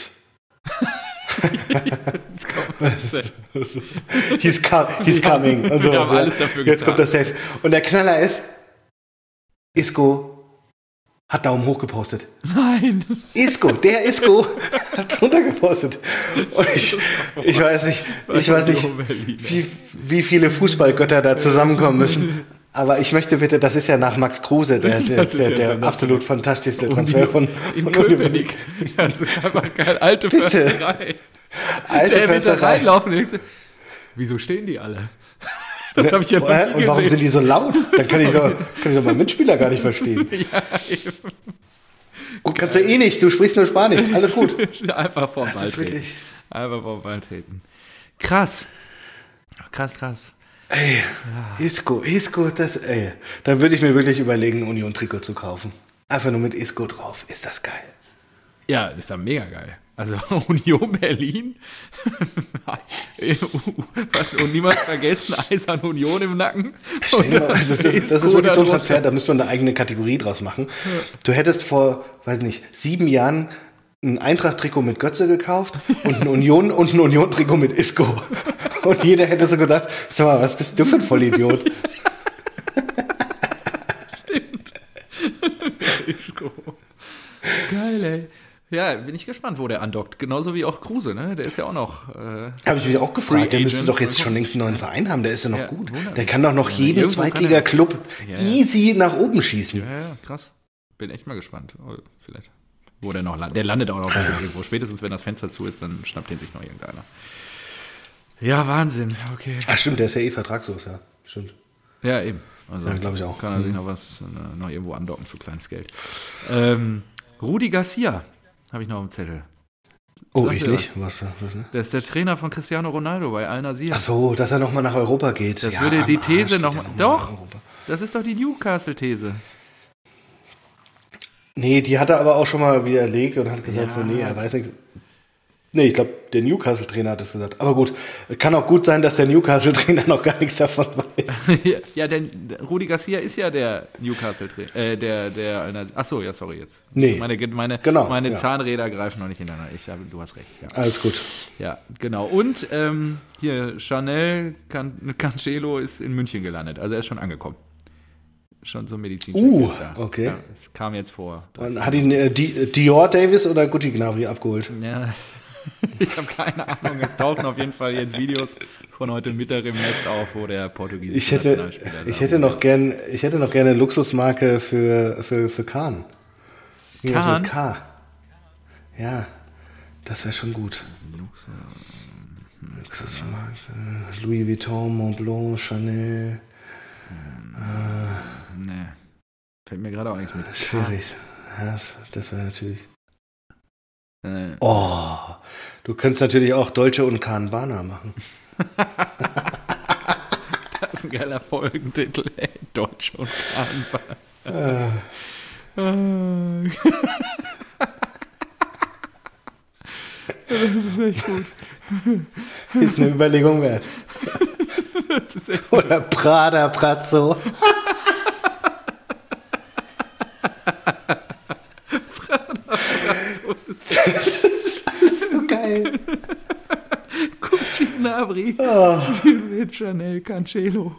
S1: he's, com he's coming. Und so, so. Jetzt kommt der Safe. Und der Knaller ist, Isco hat Daumen hoch gepostet.
S2: Nein.
S1: Isco, der Isco [laughs] hat drunter gepostet. Und ich, ich weiß nicht, ich weiß nicht, wie, wie viele Fußballgötter da zusammenkommen müssen. Aber ich möchte bitte, das ist ja nach Max Kruse, der, der, der, der absolut fantastischste Transfer von,
S2: in von Köpenick. Das ist einfach geil. Alte bitte. Försterei.
S1: Alte der Försterei.
S2: Wieso stehen die alle? Das habe ich ja noch
S1: nie Und warum sind die so laut? Dann kann ich doch, kann ich doch meinen Mitspieler gar nicht verstehen. [laughs] ja, eben. Gut, kannst du eh nicht, du sprichst nur Spanisch, alles gut. [laughs]
S2: Einfach vom
S1: das ist wirklich
S2: Einfach vom Ball treten. Krass. Krass, krass.
S1: Ey, Isco, Isco, das, ey. Da würde ich mir wirklich überlegen, Union-Trikot zu kaufen. Einfach nur mit Isco drauf. Ist das geil.
S2: Ja, ist dann mega geil. Also [laughs] Union Berlin. [laughs] Was, und niemand vergessen, Eisern Union im Nacken.
S1: Mal, das, das, das, das ist wirklich so Transfer, da müsste man eine eigene Kategorie draus machen. Du hättest vor, weiß nicht, sieben Jahren ein Eintracht-Trikot mit Götze gekauft und ein Union und ein Union-Trikot mit Isco. Und jeder hätte so gesagt, sag mal, was bist du für ein Vollidiot? [laughs]
S2: Stimmt. Isco. Geil, ey. Ja, bin ich gespannt, wo der andockt. Genauso wie auch Kruse, ne? Der ist ja auch noch. Äh,
S1: Habe ich mich auch gefragt. Der müsste doch jetzt schon längst einen neuen Verein haben. Der ist ja noch
S2: Ja,
S1: gut.
S2: wundert
S1: Der kann doch noch
S2: Ja,
S1: jeden Zweitliga-Club
S2: Ja,
S1: easy nach oben schießen.
S2: ja, ja, krass. Bin echt mal gespannt. Oh, vielleicht. Wo der noch landet. Der landet auch noch irgendwo. Spätestens, wenn das Fenster zu ist, dann schnappt den sich noch irgendeiner. Ja, Wahnsinn. Okay.
S1: Ach stimmt, der ist ja eh vertragslos, ja. Stimmt.
S2: Ja, eben. Also,
S1: Ja, glaub ich auch.
S2: Kann er sich noch was äh, noch irgendwo andocken für kleines Geld. Ähm, Rudi Garcia habe ich noch im Zettel.
S1: Oh,
S2: Sag
S1: ich nicht. Was, was, ne?
S2: Der ist der Trainer von Cristiano Ronaldo bei Al Nassr.
S1: Ach so, dass er nochmal nach Europa geht.
S2: Das
S1: ja,
S2: würde die These
S1: geht
S2: noch Doch. Das ist doch die Newcastle-These.
S1: Nee, die hat er aber auch schon mal widerlegt und hat gesagt,
S2: Ja.
S1: so, nee, er weiß nichts. Nee, ich glaube, der Newcastle-Trainer hat es gesagt. Aber gut, kann auch gut sein, dass der Newcastle-Trainer [laughs] noch gar nichts davon weiß.
S2: ja, denn Rudi Garcia ist ja der Newcastle-Trainer. Äh, der, der, Al Nassr- ach so, ja, sorry jetzt.
S1: Nee.
S2: Meine, meine,
S1: Genau,
S2: meine
S1: ja.
S2: Zahnräder greifen noch nicht ineinander. Ich du hast recht, ja.
S1: Alles gut.
S2: Ja, genau. Und ähm, hier, Chanel Can Cancelo ist in München gelandet. Also er ist schon angekommen. Schon so Medizin.
S1: Uh, okay.
S2: Ja, kam jetzt vor.
S1: Und hat ihn äh, Di Dior Davis oder Gutti Gnabry abgeholt?
S2: Ja, ich habe keine Ahnung. Es tauchen auf jeden Fall jetzt Videos von heute Mittag im Netz auf, wo der portugiesische
S1: Ich hätte,
S2: Nationalspieler
S1: ich hätte noch gern, ich hätte noch gerne eine Luxusmarke für, für, für Kahn.
S2: Kahn?
S1: K. Ja, das wäre schon gut. Luxusmarke, Louis Vuitton, Montblanc, Chanel.
S2: Nee. Fällt mir gerade auch nichts mit.
S1: Schwierig. Ja, das wäre natürlich.
S2: Äh,
S1: Oh, du könntest natürlich auch Dolce und Kahn-Bana machen. [laughs]
S2: das ist ein geiler Folgentitel. Ey. Deutsch und Kahnbahn. [laughs] Das ist echt gut. [laughs]
S1: Ist eine Überlegung wert. Oder Prada Prazzo. Das ist alles so geil.
S2: Gucci Gnabry,
S1: Oh,
S2: mit Chanel, Cancelo,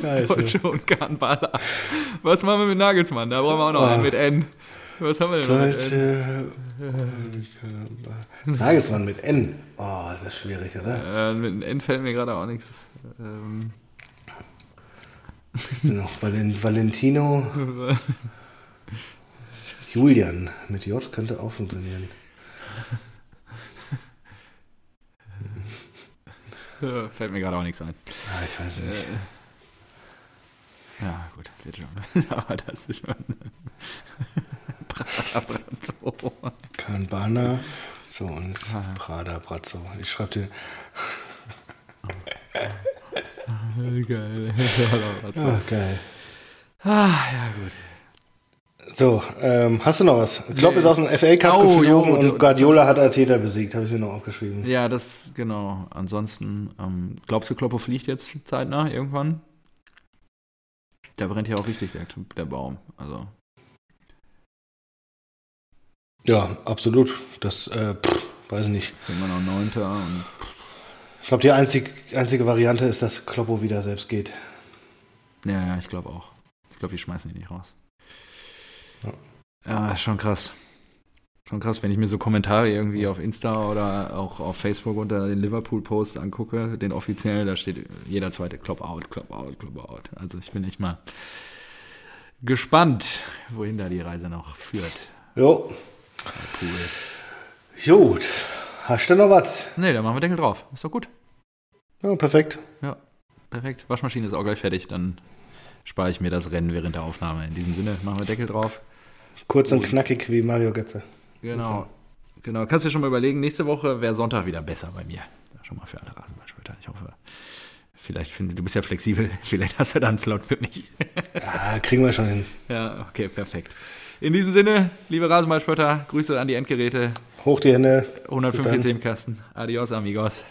S1: scheiße.
S2: Deutsche und Kahnbala. Was machen wir mit Nagelsmann? Da brauchen wir auch noch
S1: Oh.
S2: einen mit N. Was haben wir denn noch mit N?
S1: Deutsche. Nagelsmann mit N. Oh, das ist schwierig, oder?
S2: Äh, mit N fällt mir gerade auch nichts. Ähm,
S1: noch Valen Valentino. [laughs] Julian mit J könnte auch funktionieren.
S2: äh, fällt mir gerade auch nichts ein.
S1: Ah, ich weiß nicht.
S2: Ja, gut, wird schon. [laughs] Aber das ist schon. Brazzo.
S1: Kanbana. So, und jetzt Prada Brazzo. Ich schreibe dir. [laughs]
S2: Geil. [laughs]
S1: Ah, geil.
S2: Ah, ja, gut.
S1: So, ähm, hast du noch was? Klopp
S2: Nee.
S1: ist aus dem FA Cup
S2: Oh,
S1: geflogen und Guardiola hat Arteta besiegt, habe ich mir noch aufgeschrieben.
S2: Ja, das, genau. Ansonsten, ähm, glaubst du, Kloppo fliegt jetzt zeitnah irgendwann? Der brennt ja auch richtig, der, der Baum. Also,
S1: Ja, absolut. Das, äh, pff, weiß ich nicht.
S2: sind wir noch Neunter und
S1: Ich glaube, die einzig, einzige Variante ist, dass Kloppo wieder selbst geht.
S2: Ja, ja, ich glaube auch. Ich glaube, die schmeißen ihn nicht raus.
S1: Ja.
S2: Ja, schon krass. Schon krass, wenn ich mir so Kommentare irgendwie auf Insta oder auch auf Facebook unter den Liverpool-Posts angucke, den offiziellen, da steht jeder zweite Klopp out, Klopp out, Klopp out. Also ich bin echt mal gespannt, wohin da die Reise noch führt.
S1: Jo,
S2: Cool.
S1: gut. Hast du noch was?
S2: Nee, da machen wir Deckel drauf. Ist doch gut.
S1: Ja, perfekt.
S2: Ja, perfekt. Waschmaschine ist auch gleich fertig, dann spare ich mir das Rennen während der Aufnahme. In diesem Sinne, machen wir Deckel drauf.
S1: Kurz und knackig wie Mario Götze.
S2: Genau. Genau. Kannst du dir schon mal überlegen, nächste Woche wäre Sonntag wieder besser bei mir. schon mal für alle Rasenballspötter. Ich hoffe, vielleicht finde du bist ja flexibel, [laughs] vielleicht hast du dann einen Slot für mich. [laughs]
S1: Ja, kriegen wir schon hin.
S2: Ja, okay, perfekt. In diesem Sinne, liebe Rasenballspötter, Grüße an die Endgeräte.
S1: Hoch die Hände.
S2: 145 im Kasten. Adios, amigos.